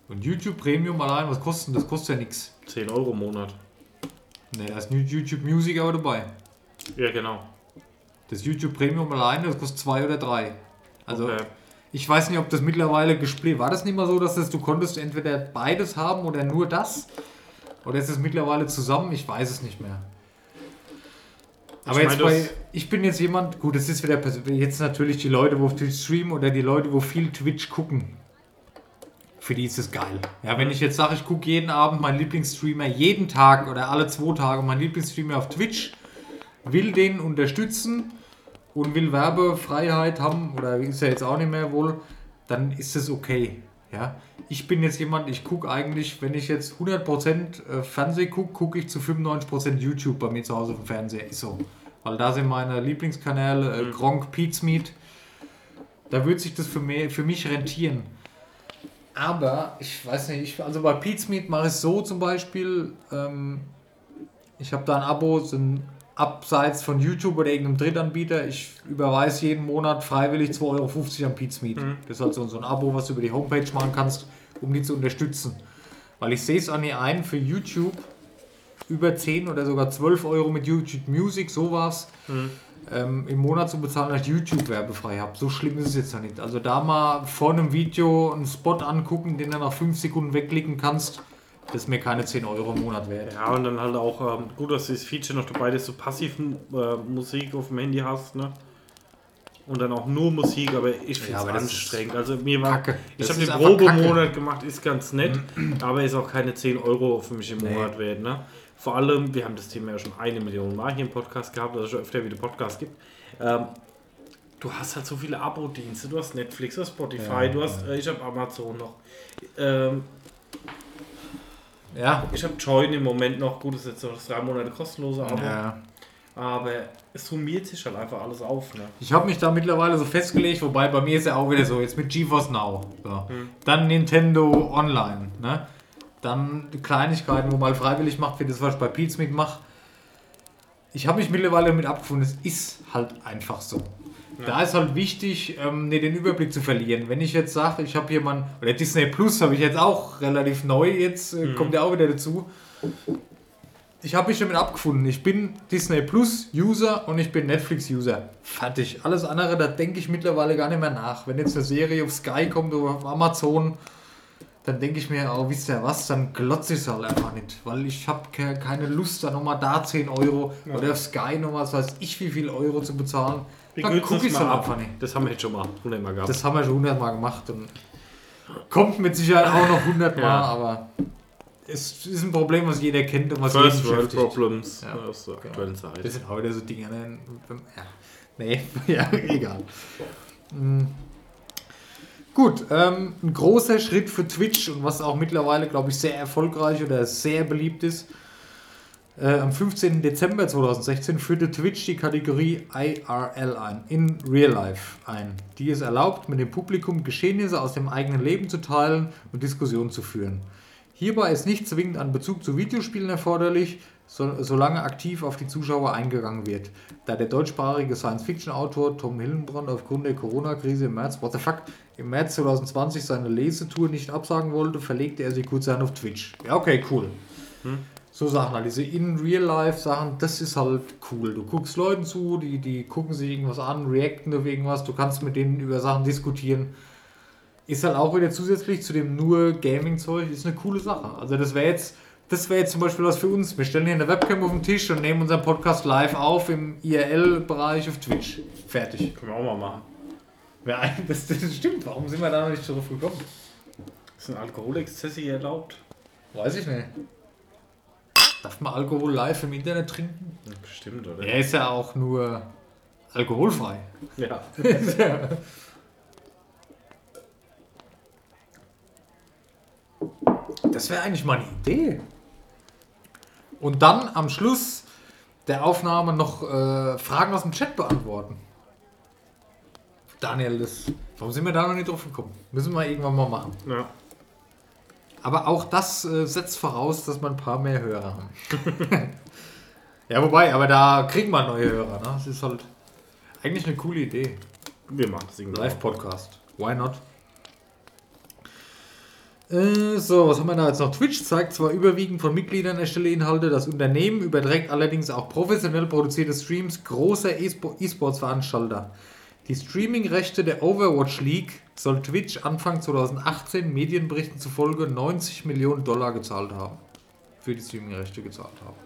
Und YouTube Premium allein, was kostet denn? das? kostet ja nichts. 10 Euro im Monat. Ne, da ist YouTube Music aber dabei. Ja, genau. Das YouTube Premium alleine, das kostet zwei oder drei. Also Okay. ich weiß nicht, ob das mittlerweile gesplittet war. das nicht mal so, dass das, du konntest entweder beides haben oder nur das? Oder ist es mittlerweile zusammen? Ich weiß es nicht mehr. Aber Ich jetzt bei, ich bin jetzt jemand, gut, das ist wieder jetzt natürlich die Leute, wo auf Twitch streamen oder die Leute, wo viel Twitch gucken. Für die ist es geil. Ja, wenn ich jetzt sage, ich gucke jeden Abend meinen Lieblingsstreamer, jeden Tag oder alle zwei Tage meinen Lieblingsstreamer auf Twitch, will den unterstützen und will Werbefreiheit haben, oder ist er jetzt auch nicht mehr wohl, dann ist es okay. Ja, ich bin jetzt jemand, ich gucke eigentlich, wenn ich jetzt 100% äh, Fernseh gucke, gucke ich zu 95% YouTube bei mir zu Hause dem Fernseher. Ist so. Weil da sind meine Lieblingskanäle, äh, Gronk, Pete's Meat. Da wird sich das für, mehr, für mich rentieren. Aber ich weiß nicht, ich, also bei Pete's Meat mache ich es so zum Beispiel, ähm, ich habe da ein Abo, so ein abseits von YouTube oder irgendeinem Drittanbieter. Ich überweise jeden Monat freiwillig 2,50 Euro an Pete's Meat. Das ist halt so, ein Abo, was du über die Homepage machen kannst, um die zu unterstützen. Weil ich sehe es an die ein, für YouTube über 10 oder sogar 12 Euro mit YouTube Music, sowas, ähm, im Monat zu bezahlen, dass ich YouTube werbefrei habe. So schlimm ist es jetzt noch nicht. Also da mal vor einem Video einen Spot angucken, den du nach 5 Sekunden wegklicken kannst, das ist mir keine 10 Euro im Monat wert. Ja, und dann halt auch ähm, gut, dass dieses Feature noch dabei ist, dass du passiv äh, Musik auf dem Handy hast, ne? Und dann auch nur Musik, aber ich finde Ja, es das anstrengend. Also mir war, Kacke. ich habe den. Probemonat gemacht, ist ganz nett, aber ist auch keine 10 Euro für mich im Nee. Monat wert, ne? Vor allem, wir haben das Thema ja schon eine Million Mal hier im Podcast gehabt, dass es schon öfter wieder Podcasts gibt. Ähm, du hast halt so viele Abo-Dienste, du hast Netflix, du hast Spotify, Ja, du hast, äh, ich habe Amazon noch. Ähm, Ja. ich habe Join im Moment noch, gut, das ist jetzt noch drei Monate kostenlose Abo. ja. Aber es summiert sich halt einfach alles auf. Ne? Ich habe mich da mittlerweile so festgelegt, wobei bei mir ist ja auch wieder so, jetzt mit GeForce Now. So. Dann Nintendo Online. Ne? Dann Kleinigkeiten, wo man freiwillig macht, wie das, was ich bei Pete's mitmache. Ich habe mich mittlerweile damit abgefunden, es ist halt einfach so. Da ist halt wichtig, ähm, nicht den Überblick zu verlieren. Wenn ich jetzt sage, ich habe hier mal, oder Disney Plus habe ich jetzt auch relativ neu, jetzt äh, kommt ja auch wieder dazu. Ich habe mich damit abgefunden. Ich bin Disney Plus User und ich bin Netflix User. Fertig. Alles andere, da denke ich mittlerweile gar nicht mehr nach. Wenn jetzt eine Serie auf Sky kommt oder auf Amazon, dann denke ich mir, oh, wisst ihr was, dann glotze ich es halt einfach nicht. Weil ich habe ke keine Lust, da nochmal da 10 Euro oder auf Sky nochmal, was weiß ich, wie viel Euro zu bezahlen. Wir Dann gucke ich es mal halt einfach nicht. Das haben wir jetzt schon mal hundertmal gehabt. Das haben wir schon hundertmal gemacht und kommt mit Sicherheit auch noch hundertmal, Ja. aber es ist ein Problem, was jeder kennt und was First jeden World. Problems Ja. aus der aktuellen Zeit. Das sind auch wieder so Dinge. Ne? Ja. Nee, ja, egal. Mm. Gut, ähm, ein großer Schritt für Twitch und was auch mittlerweile, glaube ich, sehr erfolgreich oder sehr beliebt ist. Äh, am 15. Dezember 2016 führte Twitch die Kategorie IRL ein, in Real Life ein, die es erlaubt, mit dem Publikum Geschehnisse aus dem eigenen Leben zu teilen und Diskussionen zu führen. Hierbei ist nicht zwingend ein Bezug zu Videospielen erforderlich, so, solange aktiv auf die Zuschauer eingegangen wird. Da der deutschsprachige Science-Fiction-Autor Tom Hillenbrand aufgrund der Corona-Krise im März, what the fuck, im März 2020 seine Lesetour nicht absagen wollte, verlegte er sie kurzerhand auf Twitch. Ja, okay, cool. So Sachen, halt diese In-Real-Life-Sachen, das ist halt cool. Du guckst Leuten zu, die, die gucken sich irgendwas an, reacten auf irgendwas, du kannst mit denen über Sachen diskutieren. Ist halt auch wieder zusätzlich zu dem nur Gaming-Zeug, ist eine coole Sache. Also das wäre jetzt, das wäre jetzt zum Beispiel was für uns. Wir stellen hier eine Webcam auf den Tisch und nehmen unseren Podcast live auf im IRL-Bereich auf Twitch. Fertig. Können wir auch mal machen. Ja, das, das stimmt. Warum sind wir da noch nicht drauf gekommen? Sind Alkoholexzesse hier erlaubt? Weiß ich nicht. Darf man Alkohol live im Internet trinken? Ja, bestimmt, oder? Er ist ja auch nur alkoholfrei. Ja. Das wäre eigentlich mal eine Idee. Und dann am Schluss der Aufnahme noch äh, Fragen aus dem Chat beantworten. Daniel, das, warum sind wir da noch nicht drauf gekommen? Müssen wir irgendwann mal machen. ja. Aber auch das äh, setzt voraus, dass wir ein paar mehr Hörer haben. ja, wobei, aber da kriegen wir neue Hörer. Ne? Das ist halt eigentlich eine coole Idee. Wir machen das irgendwann. Live-Podcast. Why not? Äh, so, was haben wir da jetzt noch? Twitch zeigt zwar überwiegend von Mitgliedern erstellte Inhalte, das Unternehmen überträgt allerdings auch professionell produzierte Streams großer E-Spo- E-Sports-Veranstalter. Die Streaming-Rechte der Overwatch League soll Twitch Anfang 2018 Medienberichten zufolge 90 Millionen Dollar gezahlt haben. Für die Streaming-Rechte gezahlt haben.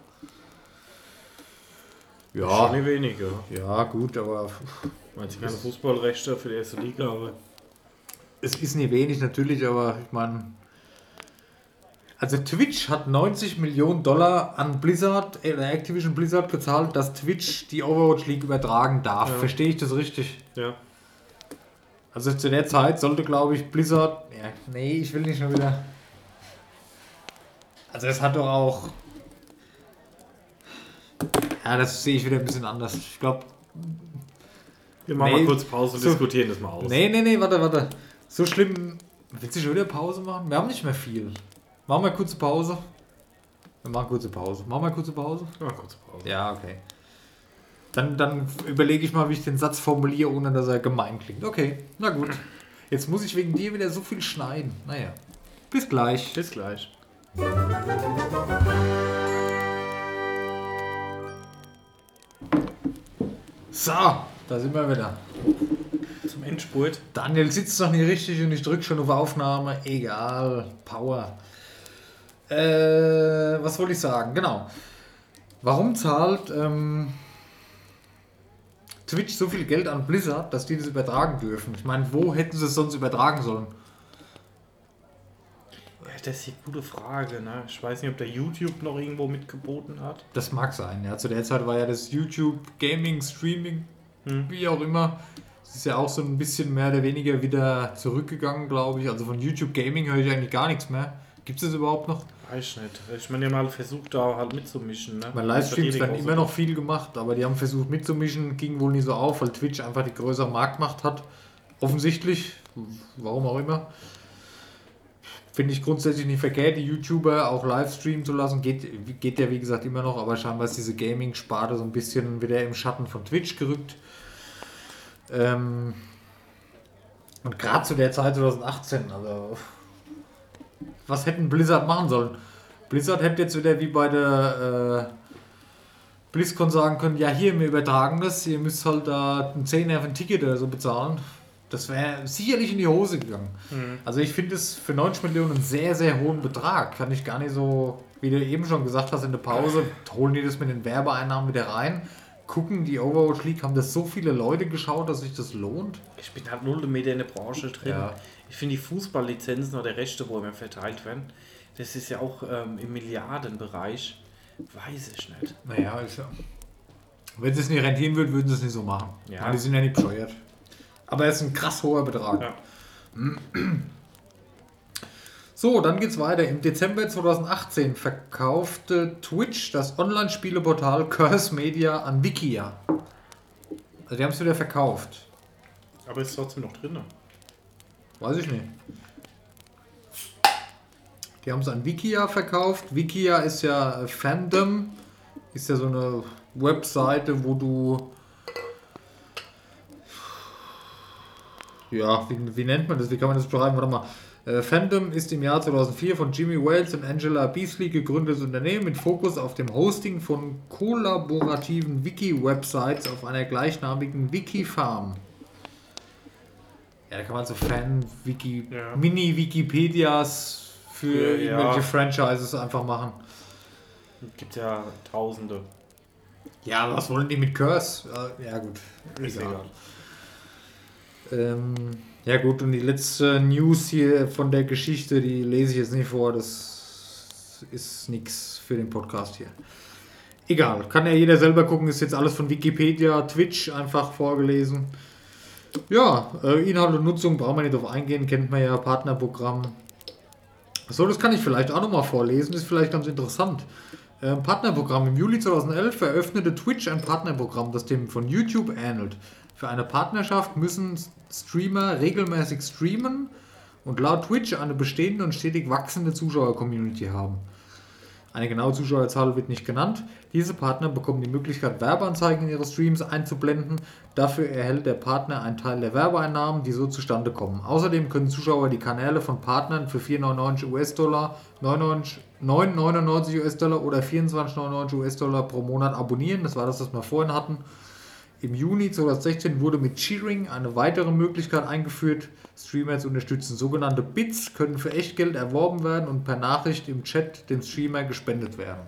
Schon Ja, nicht weniger. ja, gut, aber Weil sie keine Fußballrechte für die erste Liga haben. Es ist nicht wenig natürlich, aber ich meine. Also Twitch hat 90 Millionen Dollar an Blizzard, äh, Activision Blizzard gezahlt, dass Twitch die Overwatch League übertragen darf. Ja. Verstehe ich das richtig? Ja. Also zu der Zeit sollte, glaube ich, Blizzard. Ja, nee, ich will nicht schon wieder. Also es hat doch auch. Ja, das sehe ich wieder ein bisschen anders. Ich glaube. Wir machen Nee, mal kurz Pause und so- diskutieren das mal aus. Nee, nee, nee, warte, warte. So schlimm. Willst du schon wieder Pause machen? Wir haben nicht mehr viel. Machen wir kurze Pause. Wir machen kurze Pause. Machen wir kurze Pause? Mal kurz Pause. Ja, okay. Dann, dann überlege ich mal, wie ich den Satz formuliere, ohne dass er gemein klingt. Okay, na gut. Jetzt muss ich wegen dir wieder so viel schneiden. Naja. Bis gleich. Bis gleich. So, da sind wir wieder. Endspurt. Daniel sitzt noch nicht richtig und ich drücke schon auf Aufnahme. Egal. Power. Äh, was wollte ich sagen? Genau. Warum zahlt ähm, Twitch so viel Geld an Blizzard, dass die das übertragen dürfen? Ich meine, wo hätten sie es sonst übertragen sollen? Das ist die gute Frage. Ne? Ich weiß nicht, ob der YouTube noch irgendwo mitgeboten hat. Das mag sein, ja. Zu der Zeit war ja das YouTube Gaming, Streaming, Hm. wie auch immer. Ist ja auch so ein bisschen mehr oder weniger wieder zurückgegangen, glaube ich. Also von YouTube Gaming höre ich eigentlich gar nichts mehr. Gibt es das überhaupt noch? Weiß ich nicht. Ich meine, die haben halt versucht, da halt mitzumischen. Ne? Livestreams Das werden hat eh immer nicht noch viel gemacht, aber die haben versucht mitzumischen, ging wohl nie so auf, weil Twitch einfach die größere Marktmacht hat. Offensichtlich, warum auch immer. Finde ich grundsätzlich nicht verkehrt, die YouTuber auch live streamen zu lassen. Geht, geht ja wie gesagt immer noch, aber scheinbar ist diese Gaming-Sparte so ein bisschen wieder im Schatten von Twitch gerückt. Ähm, und gerade zu der Zeit 2018, also was hätten Blizzard machen sollen? Blizzard hätte jetzt wieder wie bei der äh, BlizzCon sagen können, ja hier, wir übertragen das, ihr müsst halt da einen Zehner für ein Ticket oder so bezahlen. Das wäre sicherlich in die Hose gegangen. Mhm. Also ich finde es für 90 Millionen einen sehr, sehr hohen Betrag. Kann ich gar nicht so, wie du eben schon gesagt hast in der Pause, holen die das mit den Werbeeinnahmen wieder rein. Gucken, die Overwatch League, haben das so viele Leute geschaut, dass sich das lohnt. Ich bin halt null Meter in der Branche drin. Ja. Ich finde die Fußballlizenzen oder Rechte, wo immer verteilt werden, das ist ja auch ähm, im Milliardenbereich. Weiß ich nicht. Naja, ist ja. Wenn sie es nicht rentieren würden, würden sie es nicht so machen. Ja. Ja. Die sind ja nicht bescheuert. Aber es ist ein krass hoher Betrag. Ja. So, dann geht's weiter. Im Dezember 2018 verkaufte Twitch das Online-Spieleportal Curse Media an Wikia. Also die haben es wieder verkauft. Aber ist trotzdem noch drin. Weiß ich nicht. Die haben es an Wikia verkauft. Wikia ist ja äh, Fandom. Ist ja so eine Webseite, wo du. Ja, wie, wie nennt man das? Wie kann man das beschreiben? Warte mal. Äh, Fandom ist im Jahr 2004 von Jimmy Wales und Angela Beasley gegründetes Unternehmen mit Fokus auf dem Hosting von kollaborativen Wiki-Websites auf einer gleichnamigen Wiki-Farm. Ja, da kann man so Fan-Wiki, Ja. Mini-Wikipedias für ja. irgendwelche Franchises einfach machen. Gibt ja Tausende. Ja, was wollen die mit Curse? Äh, Ja, gut. Ist Egal. egal. Ähm, ja gut, und die letzte News hier von der Geschichte, die lese ich jetzt nicht vor, das ist nichts für den Podcast hier. Egal, kann ja jeder selber gucken, ist jetzt alles von Wikipedia, Twitch einfach vorgelesen. Ja, äh, Inhalt und Nutzung brauchen wir nicht drauf eingehen, kennt man ja, Partnerprogramm. So, das kann ich vielleicht auch nochmal vorlesen, ist vielleicht ganz interessant. Ähm, Partnerprogramm. Im Juli 2011 eröffnete Twitch ein Partnerprogramm, das dem von YouTube ähnelt. Für eine Partnerschaft müssen Streamer regelmäßig streamen und laut Twitch eine bestehende und stetig wachsende Zuschauer-Community haben. Eine genaue Zuschauerzahl wird nicht genannt. Diese Partner bekommen die Möglichkeit, Werbeanzeigen in ihre Streams einzublenden. Dafür erhält der Partner einen Teil der Werbeeinnahmen, die so zustande kommen. Außerdem können Zuschauer die Kanäle von Partnern für 4,99 US-Dollar, 9,99 US-Dollar oder 24,99 US-Dollar pro Monat abonnieren. Das war das, was wir vorhin hatten. Im Juni 2016 wurde mit Cheering eine weitere Möglichkeit eingeführt, Streamer zu unterstützen. Sogenannte Bits können für Echtgeld erworben werden und per Nachricht im Chat dem Streamer gespendet werden.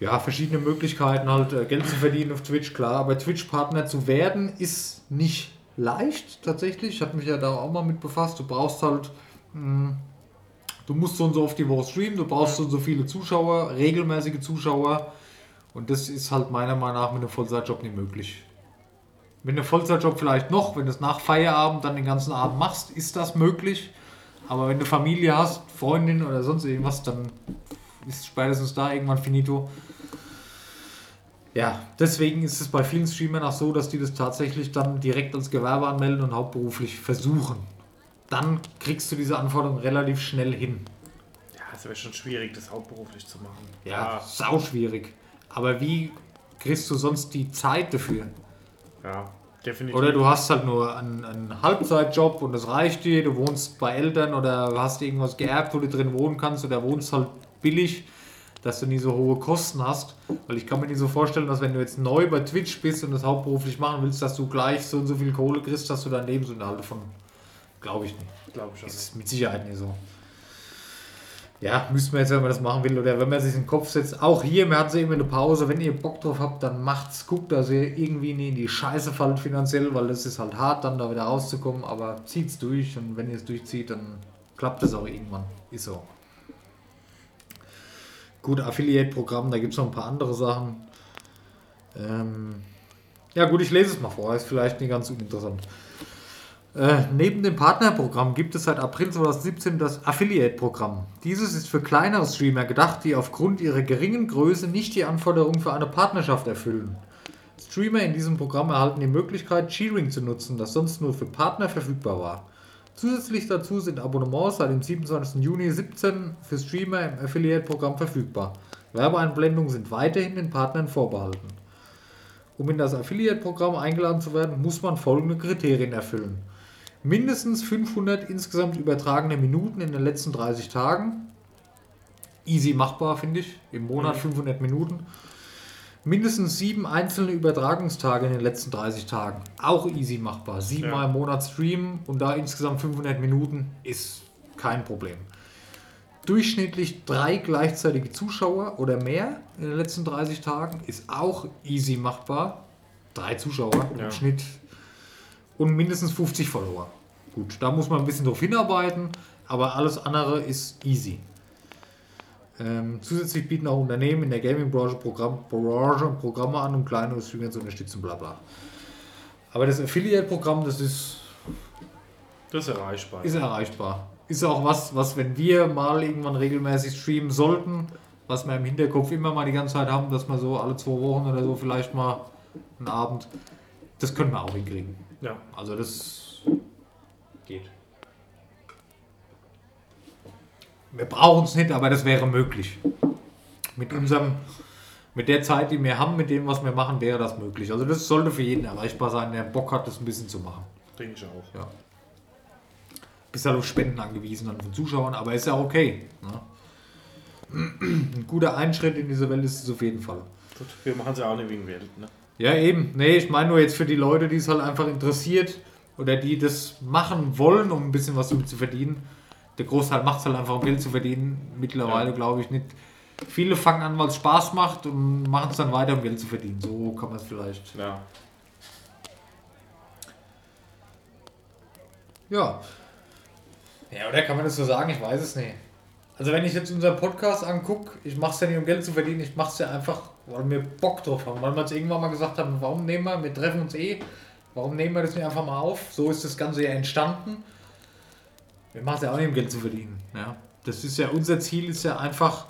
Ja, verschiedene Möglichkeiten halt äh, Geld zu verdienen auf Twitch, klar, aber Twitch-Partner zu werden ist nicht leicht tatsächlich. Ich habe mich ja da auch mal mit befasst. Du brauchst halt, mh, du musst so und so oft die Woche streamen, du brauchst so und so viele Zuschauer, regelmäßige Zuschauer und das ist halt meiner Meinung nach mit einem Vollzeitjob nicht möglich. Mit einem Vollzeitjob vielleicht noch, wenn du es nach Feierabend dann den ganzen Abend machst, ist das möglich. Aber wenn du Familie hast, Freundin oder sonst irgendwas, dann ist spätestens da irgendwann finito. Ja, deswegen ist es bei vielen Streamern auch so, dass die das tatsächlich dann direkt als Gewerbe anmelden und hauptberuflich versuchen. Dann kriegst du diese Anforderung relativ schnell hin. Ja, es wäre schon schwierig, das hauptberuflich zu machen. Ja, sau schwierig. Aber wie kriegst du sonst die Zeit dafür? Ja, definitiv. Oder du hast halt nur einen, einen Halbzeitjob und das reicht dir, du wohnst bei Eltern oder hast irgendwas geerbt, wo du drin wohnen kannst oder wohnst halt billig, dass du nie so hohe Kosten hast. Weil ich kann mir nicht so vorstellen, dass wenn du jetzt neu bei Twitch bist und das hauptberuflich machen willst, dass du gleich so und so viel Kohle kriegst, dass du dein Lebensunterhalt davon. Glaube ich nicht. glaube ich schon. Ist mit Sicherheit nicht so. Ja, müssten wir jetzt, wenn man das machen will, oder wenn man sich in den Kopf setzt, auch hier, wir hatten sie eben eine Pause, wenn ihr Bock drauf habt, dann macht's, guckt, dass ihr irgendwie nie in die Scheiße fallt finanziell, weil das ist halt hart, dann da wieder rauszukommen, aber zieht's durch und wenn ihr es durchzieht, dann klappt es auch irgendwann. Ist so. Gut, Affiliate-Programm, da gibt es noch ein paar andere Sachen. Ähm, ja gut, ich lese es mal vor, ist vielleicht nicht ganz uninteressant. Äh, neben dem Partnerprogramm gibt es seit April 2017 das Affiliate-Programm. Dieses ist für kleinere Streamer gedacht, die aufgrund ihrer geringen Größe nicht die Anforderungen für eine Partnerschaft erfüllen. Streamer in diesem Programm erhalten die Möglichkeit, Cheering zu nutzen, das sonst nur für Partner verfügbar war. Zusätzlich dazu sind Abonnements seit dem 27. Juni 17 für Streamer im Affiliate-Programm verfügbar. Werbeeinblendungen sind weiterhin den Partnern vorbehalten. Um in das Affiliate-Programm eingeladen zu werden, muss man folgende Kriterien erfüllen mindestens 500 insgesamt übertragene Minuten in den letzten 30 Tagen. Easy machbar, finde ich. Im Monat 500 Minuten. Mindestens sieben einzelne Übertragungstage in den letzten 30 Tagen. Auch easy machbar. Siebenmal Ja. im Monat streamen und da insgesamt 500 Minuten ist kein Problem. Durchschnittlich drei gleichzeitige Zuschauer oder mehr in den letzten 30 Tagen ist auch easy machbar. Drei Zuschauer Ja. im Schnitt und mindestens 50 Follower. Gut, da muss man ein bisschen drauf hinarbeiten, aber alles andere ist easy. Ähm, zusätzlich bieten auch Unternehmen in der Gaming-Branche Programm, Programme an, um kleinere Streamer zu unterstützen, bla bla. Aber das Affiliate-Programm, das ist, Das ist erreichbar. ist erreichbar. Ist auch was, was, wenn wir mal irgendwann regelmäßig streamen sollten, was wir im Hinterkopf immer mal die ganze Zeit haben, dass wir so alle zwei Wochen oder so vielleicht mal einen Abend, das können wir auch hinkriegen. Ja. Also das geht. Wir brauchen es nicht, aber das wäre möglich. Mit unserem, mit der Zeit, die wir haben, mit dem, was wir machen, wäre das möglich. Also das sollte für jeden erreichbar sein, der Bock hat, das ein bisschen zu machen. Denke ich auch. Ja. Bist halt auf Spenden angewiesen dann von Zuschauern, aber ist ja okay. Ne? Ein guter Einschritt in diese Welt ist es auf jeden Fall. Gut, wir machen es ja auch nicht wegen Geld. Ne? Ja, eben. Nee, ich meine nur jetzt für die Leute, die es halt einfach interessiert oder die das machen wollen, um ein bisschen was damit zu verdienen. Der Großteil macht es halt einfach, um Geld zu verdienen. Mittlerweile Ja. glaube ich nicht. Viele fangen an, weil es Spaß macht und machen es dann weiter, um Geld zu verdienen. So kann man es vielleicht. Ja. Ja. Ja, oder kann man das so sagen? Ich weiß es nicht. Also wenn ich jetzt unseren Podcast angucke, ich mache es ja nicht um Geld zu verdienen, ich mache es ja einfach, weil wir Bock drauf haben. Weil wir uns irgendwann mal gesagt haben, warum nehmen wir, wir treffen uns eh, warum nehmen wir das nicht einfach mal auf? So ist das Ganze ja entstanden. Wir machen es ja auch nicht um Geld zu verdienen. Ja. Das ist ja, unser Ziel ist ja einfach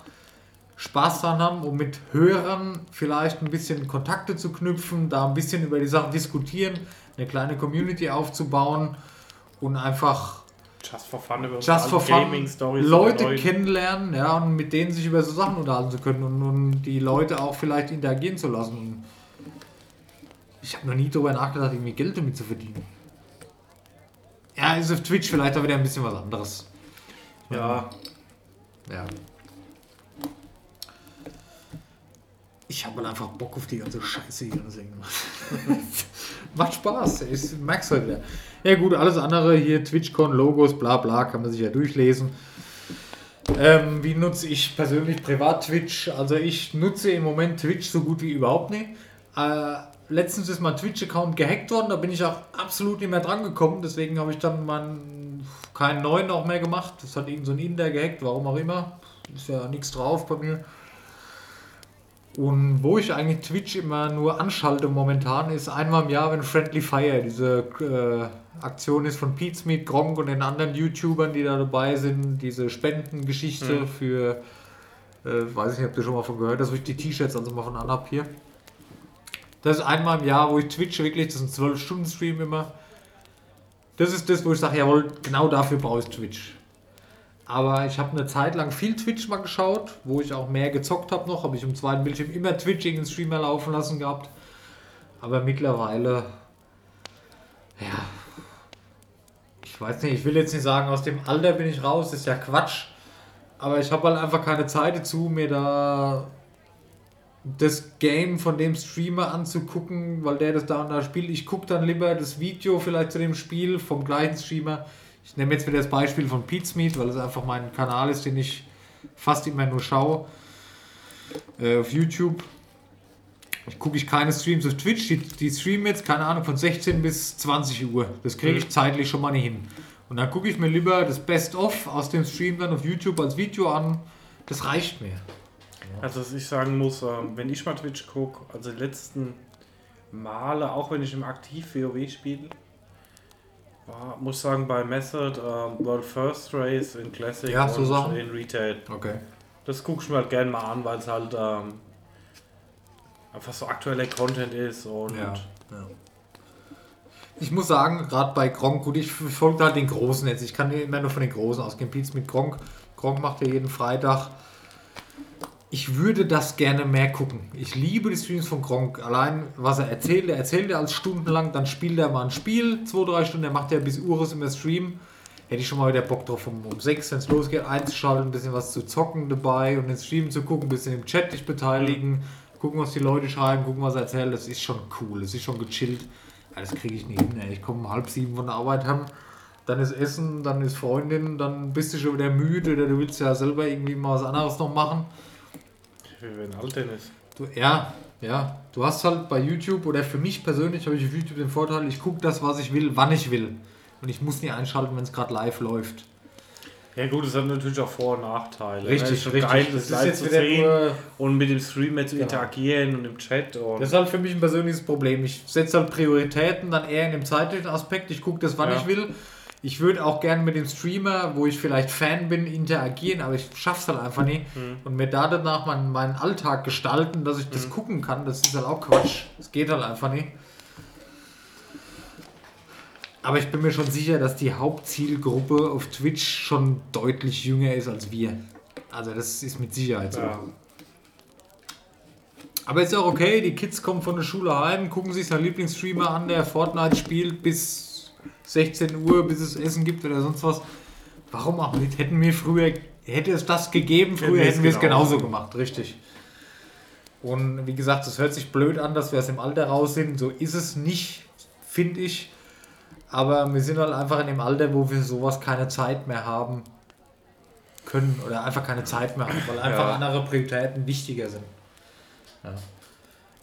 Spaß dran haben, um mit Hörern vielleicht ein bisschen Kontakte zu knüpfen, da ein bisschen über die Sachen diskutieren, eine kleine Community aufzubauen und einfach Just for fun über Just for fun. Leute kennenlernen, ja, und mit denen sich über so Sachen unterhalten zu können und, und die Leute auch vielleicht interagieren zu lassen. Ich habe noch nie darüber nachgedacht, irgendwie Geld damit zu verdienen. Ja, ist auf Twitch vielleicht auch wieder ein bisschen was anderes. Ja, Ja. Ich habe halt einfach Bock auf die ganze Scheiße hier. Macht Spaß, ich merk's halt wieder. Ja gut, alles andere hier, TwitchCon, Logos, bla bla, kann man sich ja durchlesen. Ähm, wie nutze ich persönlich privat Twitch? Also ich nutze im Moment Twitch so gut wie überhaupt nicht. Äh, letztens ist mein Twitch-Account gehackt worden, da bin ich auch absolut nicht mehr dran gekommen, deswegen habe ich dann meinen keinen neuen auch mehr gemacht. Das hat irgend so ein Inder gehackt, warum auch immer. Ist ja nichts drauf bei mir. Und wo ich eigentlich Twitch immer nur anschalte momentan, ist einmal im Jahr, wenn Friendly Fire, diese äh, Aktion ist von Pete's Meat, Gronk und den anderen YouTubern, die da dabei sind, diese Spendengeschichte Mhm. für, äh, weiß ich nicht, ob du schon mal von gehört hast, wo ich die T-Shirts also mal von anhab hier. Das ist einmal im Jahr, wo ich Twitch wirklich, das ist ein 12-Stunden-Stream immer. Das ist das, wo ich sage, jawohl, genau dafür brauche ich Twitch. Aber ich habe eine Zeit lang viel Twitch mal geschaut, wo ich auch mehr gezockt habe noch. Habe ich im zweiten Bildschirm immer Twitch in den Streamer laufen lassen gehabt. Aber mittlerweile, ja, ich weiß nicht, ich will jetzt nicht sagen, aus dem Alter bin ich raus, ist ja Quatsch. Aber ich habe halt einfach keine Zeit dazu, mir da das Game von dem Streamer anzugucken, weil der das da und da spielt. Ich gucke dann lieber das Video vielleicht zu dem Spiel vom gleichen Streamer. Ich nehme jetzt wieder das Beispiel von Pete's Meat, weil es einfach mein Kanal ist, den ich fast immer nur schaue. Äh, auf YouTube. Ich gucke ich keine Streams auf Twitch. Die, die streamen jetzt, keine Ahnung, von 16 bis 20 Uhr. Das kriege ich zeitlich schon mal nicht hin. Und dann gucke ich mir lieber das Best-of aus dem Stream dann auf YouTube als Video an. Das reicht mir. Also was ich sagen muss, ähm, wenn ich mal Twitch gucke, also die letzten Male, auch wenn ich im Aktiv WoW spiele, war, muss sagen, bei Method ähm, World First Race in Classic Ja, so und Sachen. in Retail. Okay. Das gucke ich mir halt gerne mal an, weil es halt ähm, einfach so aktueller Content ist und Ja. ja. Ich muss sagen, gerade bei Gronk, gut, ich folge halt den Großen jetzt. Ich kann immer nur von den Großen ausgehen. Pietz mit Gronk. Gronk macht ja jeden Freitag. Ich würde das gerne mehr gucken. Ich liebe die Streams von Gronk. Allein, was er erzählt, er erzählt ja als stundenlang, dann spielt er mal ein Spiel, zwei, drei Stunden, er macht ja bis Ures immer Stream. Hätte ich schon mal wieder Bock drauf, um, um sechs, wenn es losgeht, einzuschalten, ein bisschen was zu zocken dabei und den Stream zu gucken, ein bisschen im Chat dich beteiligen, gucken, was die Leute schreiben, gucken, was er erzählt. Das ist schon cool, das ist schon gechillt. Ja, Das kriege ich nie hin. Ey. Ich komme um halb sieben von der Arbeit heim, dann ist Essen, dann ist Freundin, dann bist du schon wieder müde oder du willst ja selber irgendwie mal was anderes noch machen. Wie wenn Alten ist. Du, ja, ja. Du hast halt bei YouTube oder für mich persönlich habe ich auf YouTube den Vorteil, ich gucke das, was ich will, wann ich will. Und ich muss nie einschalten, wenn es gerade live läuft. Ja gut, es hat natürlich auch Vor- und Nachteile. ne? Richtig, schon richtig. Geil, Das das ist jetzt zu sehen nur- und mit dem Streamer zu Genau. interagieren und im Chat. Und Das ist halt für mich ein persönliches Problem. Ich setze halt Prioritäten dann eher in dem zeitlichen Aspekt. Ich gucke das, wann Ja. ich will. Ich würde auch gerne mit dem Streamer, wo ich vielleicht Fan bin, interagieren, aber ich schaffe es halt einfach nicht. Mhm. Und mir da danach meinen, meinen Alltag gestalten, dass ich das gucken kann, das ist halt auch Quatsch. Das geht halt einfach nicht. Aber ich bin mir schon sicher, dass die Hauptzielgruppe auf Twitch schon deutlich jünger ist als wir. Also das ist mit Sicherheit so. ja. Aber ist auch okay, die Kids kommen von der Schule heim, gucken sich seinen Lieblingsstreamer an, der Fortnite spielt bis 16 Uhr, bis es Essen gibt oder sonst was. Warum auch nicht? Hätten wir früher, hätte es das gegeben, früher Hätten wir es hätten wir es genauso. genauso gemacht, richtig. Und wie gesagt, es hört sich blöd an, dass wir aus dem Alter raus sind. So ist es nicht, finde ich. Aber wir sind halt einfach in dem Alter, wo wir sowas keine Zeit mehr haben können oder einfach keine Zeit mehr haben, weil einfach Ja. andere Prioritäten wichtiger sind. Ja.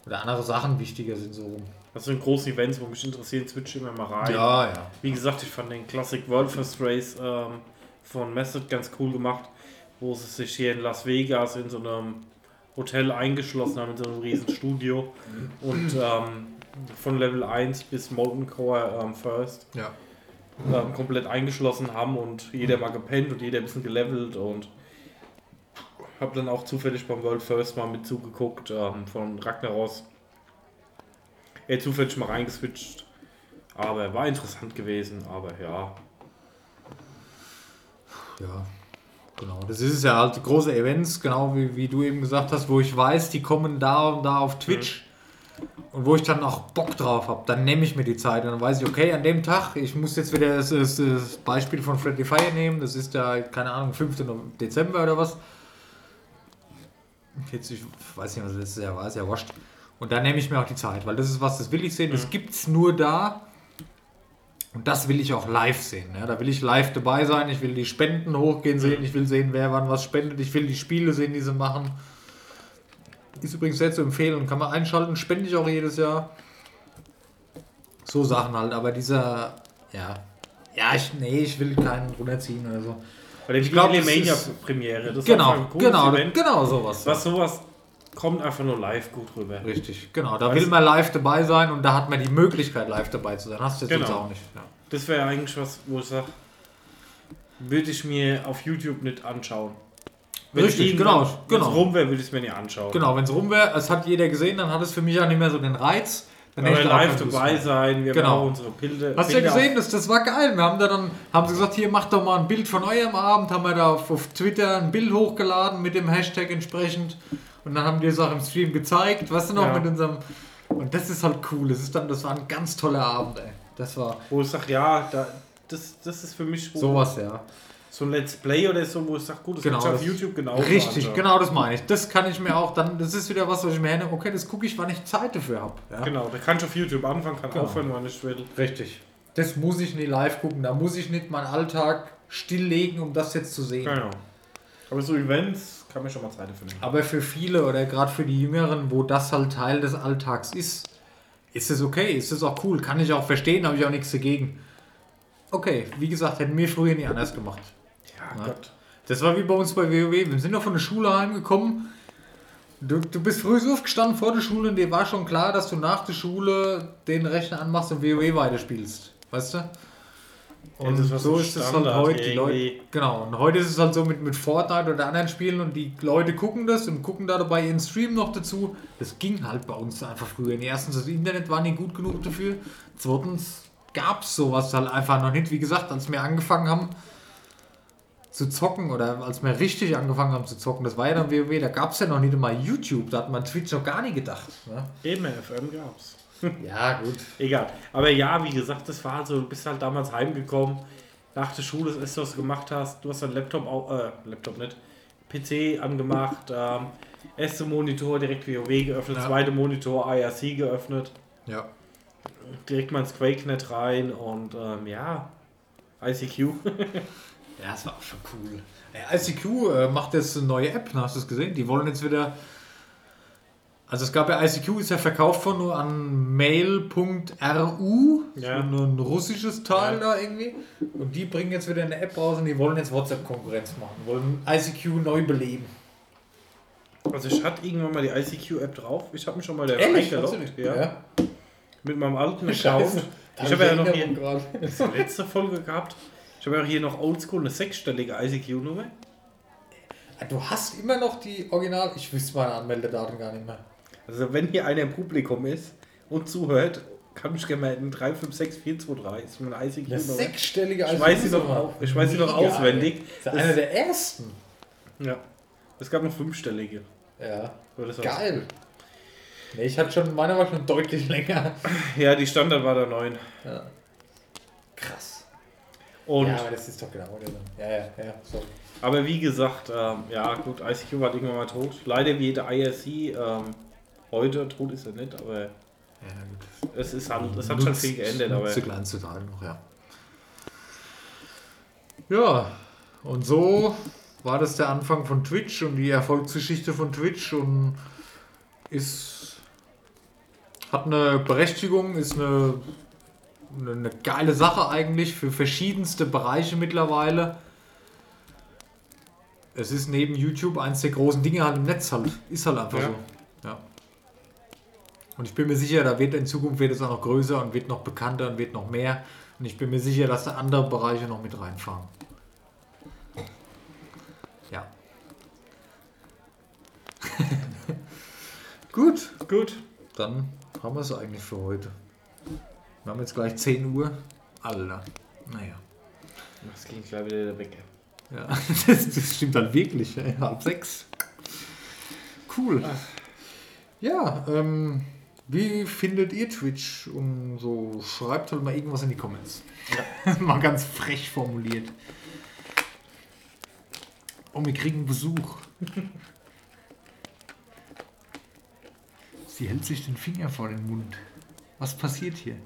Oder andere Sachen wichtiger sind so rum. Das sind große Events, wo mich interessieren, Twitch immer mal rein. Ja, ja. Wie gesagt, ich fand den Classic World First Race ähm, von Method ganz cool gemacht, wo sie sich hier in Las Vegas in so einem Hotel eingeschlossen haben, in so einem riesen Studio und ähm, von Level 1 bis Molten Core ähm, First Ja. ähm, komplett eingeschlossen haben und jeder mal gepennt und jeder ein bisschen gelevelt und habe dann auch zufällig beim World First mal mit zugeguckt ähm, von Ragnaros. Er zufällig mal reingeswitcht, aber war interessant gewesen, aber ja. Ja, genau. Das ist es ja halt große Events, genau wie, wie du eben gesagt hast, wo ich weiß, die kommen da und da auf Twitch. Und wo ich dann auch Bock drauf habe, dann nehme ich mir die Zeit und dann weiß ich, okay, an dem Tag, ich muss jetzt wieder das, das, das Beispiel von Freddy Fire nehmen, das ist ja, keine Ahnung, 5. Dezember oder was. Jetzt, ich weiß nicht, was letztes Jahr war, ist ja wurscht. Und dann nehme ich mir auch die Zeit, weil das ist was, das will ich sehen, das gibt es nur da. Und das will ich auch live sehen. Ja? Da will ich live dabei sein, ich will die Spenden hochgehen sehen, ich will sehen, wer wann was spendet, ich will die Spiele sehen, die sie machen. Ist übrigens sehr zu empfehlen, kann man einschalten, spende ich auch jedes Jahr. So Sachen halt, aber dieser, ja, ja, ich, nee, ich will keinen runterziehen oder so. Der Ich glaub, das Mania Premiere. Das Genau, cooles genau, Event. genau sowas. Was sowas kommt einfach nur live gut rüber. Richtig, genau. Da Weißt will man live dabei sein und da hat man die Möglichkeit, live dabei zu sein. Hast du jetzt Genau. auch nicht. Ja. Das wäre eigentlich was, wo ich sage, würde ich mir auf YouTube nicht anschauen. Richtig, irgendwann- genau, Wenn genau. es rum wäre, würde ich es mir nicht anschauen. Genau, wenn es rum wäre, es hat jeder gesehen, dann hat es für mich auch nicht mehr so den Reiz. Dann Aber live dabei sein, wir Genau. haben auch unsere Bilder. Hast du ja gesehen, das, das war geil. Wir haben da dann, haben sie gesagt, hier macht doch mal ein Bild von eurem Abend, haben wir da auf, auf Twitter ein Bild hochgeladen mit dem Hashtag entsprechend. Und dann haben die es auch im Stream gezeigt, weißt du noch, Ja. mit unserem. Und das ist halt cool. Das ist dann, das war ein ganz toller Abend, ey. Das war Wo ich sage, ja, da, das, das ist für mich sowas, ja. So ein Let's Play oder so, wo ich sage, gut, das Genau, kannst auf YouTube genau Richtig, anschauen. genau das meine ich. Das kann ich mir auch dann, das ist wieder was, was ich mir erinnere, okay, das gucke ich, wann ich Zeit dafür habe. Ja? Genau, da kannst du auf YouTube anfangen, kann Genau. aufhören, wann ich will. Richtig. Das muss ich nie live gucken, da muss ich nicht meinen Alltag stilllegen, um das jetzt zu sehen. Genau. Aber so Events kann man schon mal Zeit dafür nehmen. Aber für viele oder gerade für die Jüngeren, wo das halt Teil des Alltags ist, ist es okay, ist es auch cool, kann ich auch verstehen, habe ich auch nichts dagegen. Okay, wie gesagt, hätten wir früher nie anders gemacht. Ja, Ja. Gott. Das war wie bei uns bei WoW. Wir sind noch von der Schule heimgekommen. Du, du bist früh so aufgestanden vor der Schule und dir war schon klar, dass du nach der Schule den Rechner anmachst und WoW weiterspielst. Weißt du? Und war so ist es halt heute. Die Leute, genau. Und heute ist es halt so mit, mit Fortnite oder anderen Spielen und die Leute gucken das und gucken da dabei ihren Stream noch dazu. Das ging halt bei uns einfach früher. nicht. Erstens, das Internet war nicht gut genug dafür. Zweitens gab es sowas halt einfach noch nicht. Wie gesagt, als wir angefangen haben, zu zocken oder als wir richtig angefangen haben zu zocken, das war ja dann WoW, da gab es ja noch nicht einmal YouTube, da hat man Twitch noch gar nicht gedacht. Ne? Eben, FM gab's. Ja, gut. Egal. Aber ja, wie gesagt, das war so, du bist halt damals heimgekommen, nach der Schule, das erste, was du gemacht hast, du hast deinen Laptop, auch, äh, Laptop nicht, PC angemacht, ähm, erste Monitor direkt WoW geöffnet, Ja. zweite Monitor IRC geöffnet, Ja. direkt mal ins QuakeNet rein und ähm, ja, ICQ. Ja, das war auch schon cool. Ja, ICQ äh, macht jetzt eine neue App, ne? hast du es gesehen? Die wollen jetzt wieder. Also es gab ja ICQ, ist ja verkauft von nur an mail.ru, Ja. so ein russisches Teil Ja. da irgendwie. Und die bringen jetzt wieder eine App raus und die wollen jetzt WhatsApp-Konkurrenz machen, wollen ICQ neu beleben. Also ich hatte irgendwann mal die ICQ-App drauf, ich habe mich schon mal da Ehrlich? eingeloggt, nicht? ja, mit meinem alten Account. Scheiße. Ich habe ja noch die letzte Folge gehabt. Ich habe ja hier noch oldschool eine sechsstellige ICQ-Nummer. Du hast immer noch die Original. Ich wüsste meine Anmeldedaten gar nicht mehr. Also wenn hier einer im Publikum ist und zuhört, kann mich gerne melden. 356423 ist meine Eine ICQ-Nummer. sechsstellige Ich weiß sie noch, ich weiß sie noch auswendig. Das ist einer der ersten. Ja. Es gab noch fünfstellige. Ja. Geil. Nee, ich hatte schon, meine war schon deutlich länger. Ja, die Standard war der 9. Ja. Krass. Und, ja, aber das ist doch genau der. Ja, ja, ja. So. aber wie gesagt, ähm, ja gut, ICQ war irgendwann mal tot. Leider wie jede IRC. Ähm, heute tot ist er nicht, aber Ja, gut. es ist halt, es hat schon viel geändert. Aber Zu klein zu Teil noch, ja. Ja, und so war das der Anfang von Twitch und die Erfolgsgeschichte von Twitch und ist hat eine Berechtigung, ist eine, eine, geile Sache eigentlich für verschiedenste Bereiche mittlerweile. Es ist neben YouTube eins der großen Dinge halt im Netz halt. Ist halt einfach Ja. so. Ja. Und ich bin mir sicher, da wird in Zukunft wird es auch noch größer und wird noch bekannter und wird noch mehr. Und ich bin mir sicher, dass da andere Bereiche noch mit reinfahren. Ja. Gut, gut. dann haben wir es eigentlich für heute. Wir haben jetzt gleich 10 Uhr. Alter. Naja. Das ging gleich wieder weg. Ja, das, das stimmt halt wirklich. Ey. Halb sechs. Cool. Ja, ähm, wie findet ihr Twitch? Und so schreibt halt mal irgendwas in die Comments. mal ganz frech formuliert. Und wir kriegen Besuch. Sie hält sich den Finger vor den Mund. Was passiert hier?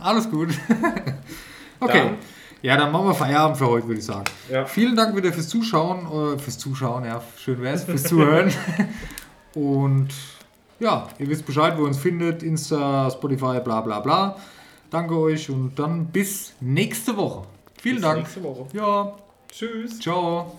Alles gut. okay. Dann- ja, dann machen wir Feierabend für heute, würde ich sagen. Ja. Vielen Dank wieder fürs Zuschauen. Äh, fürs Zuschauen, ja, schön wäre es, fürs Zuhören. Und ja, ihr wisst Bescheid, wo ihr uns findet. Insta, Spotify, bla bla bla. Danke euch und dann bis nächste Woche. Vielen Bis Dank. nächste Woche. Ja, Tschüss. ciao.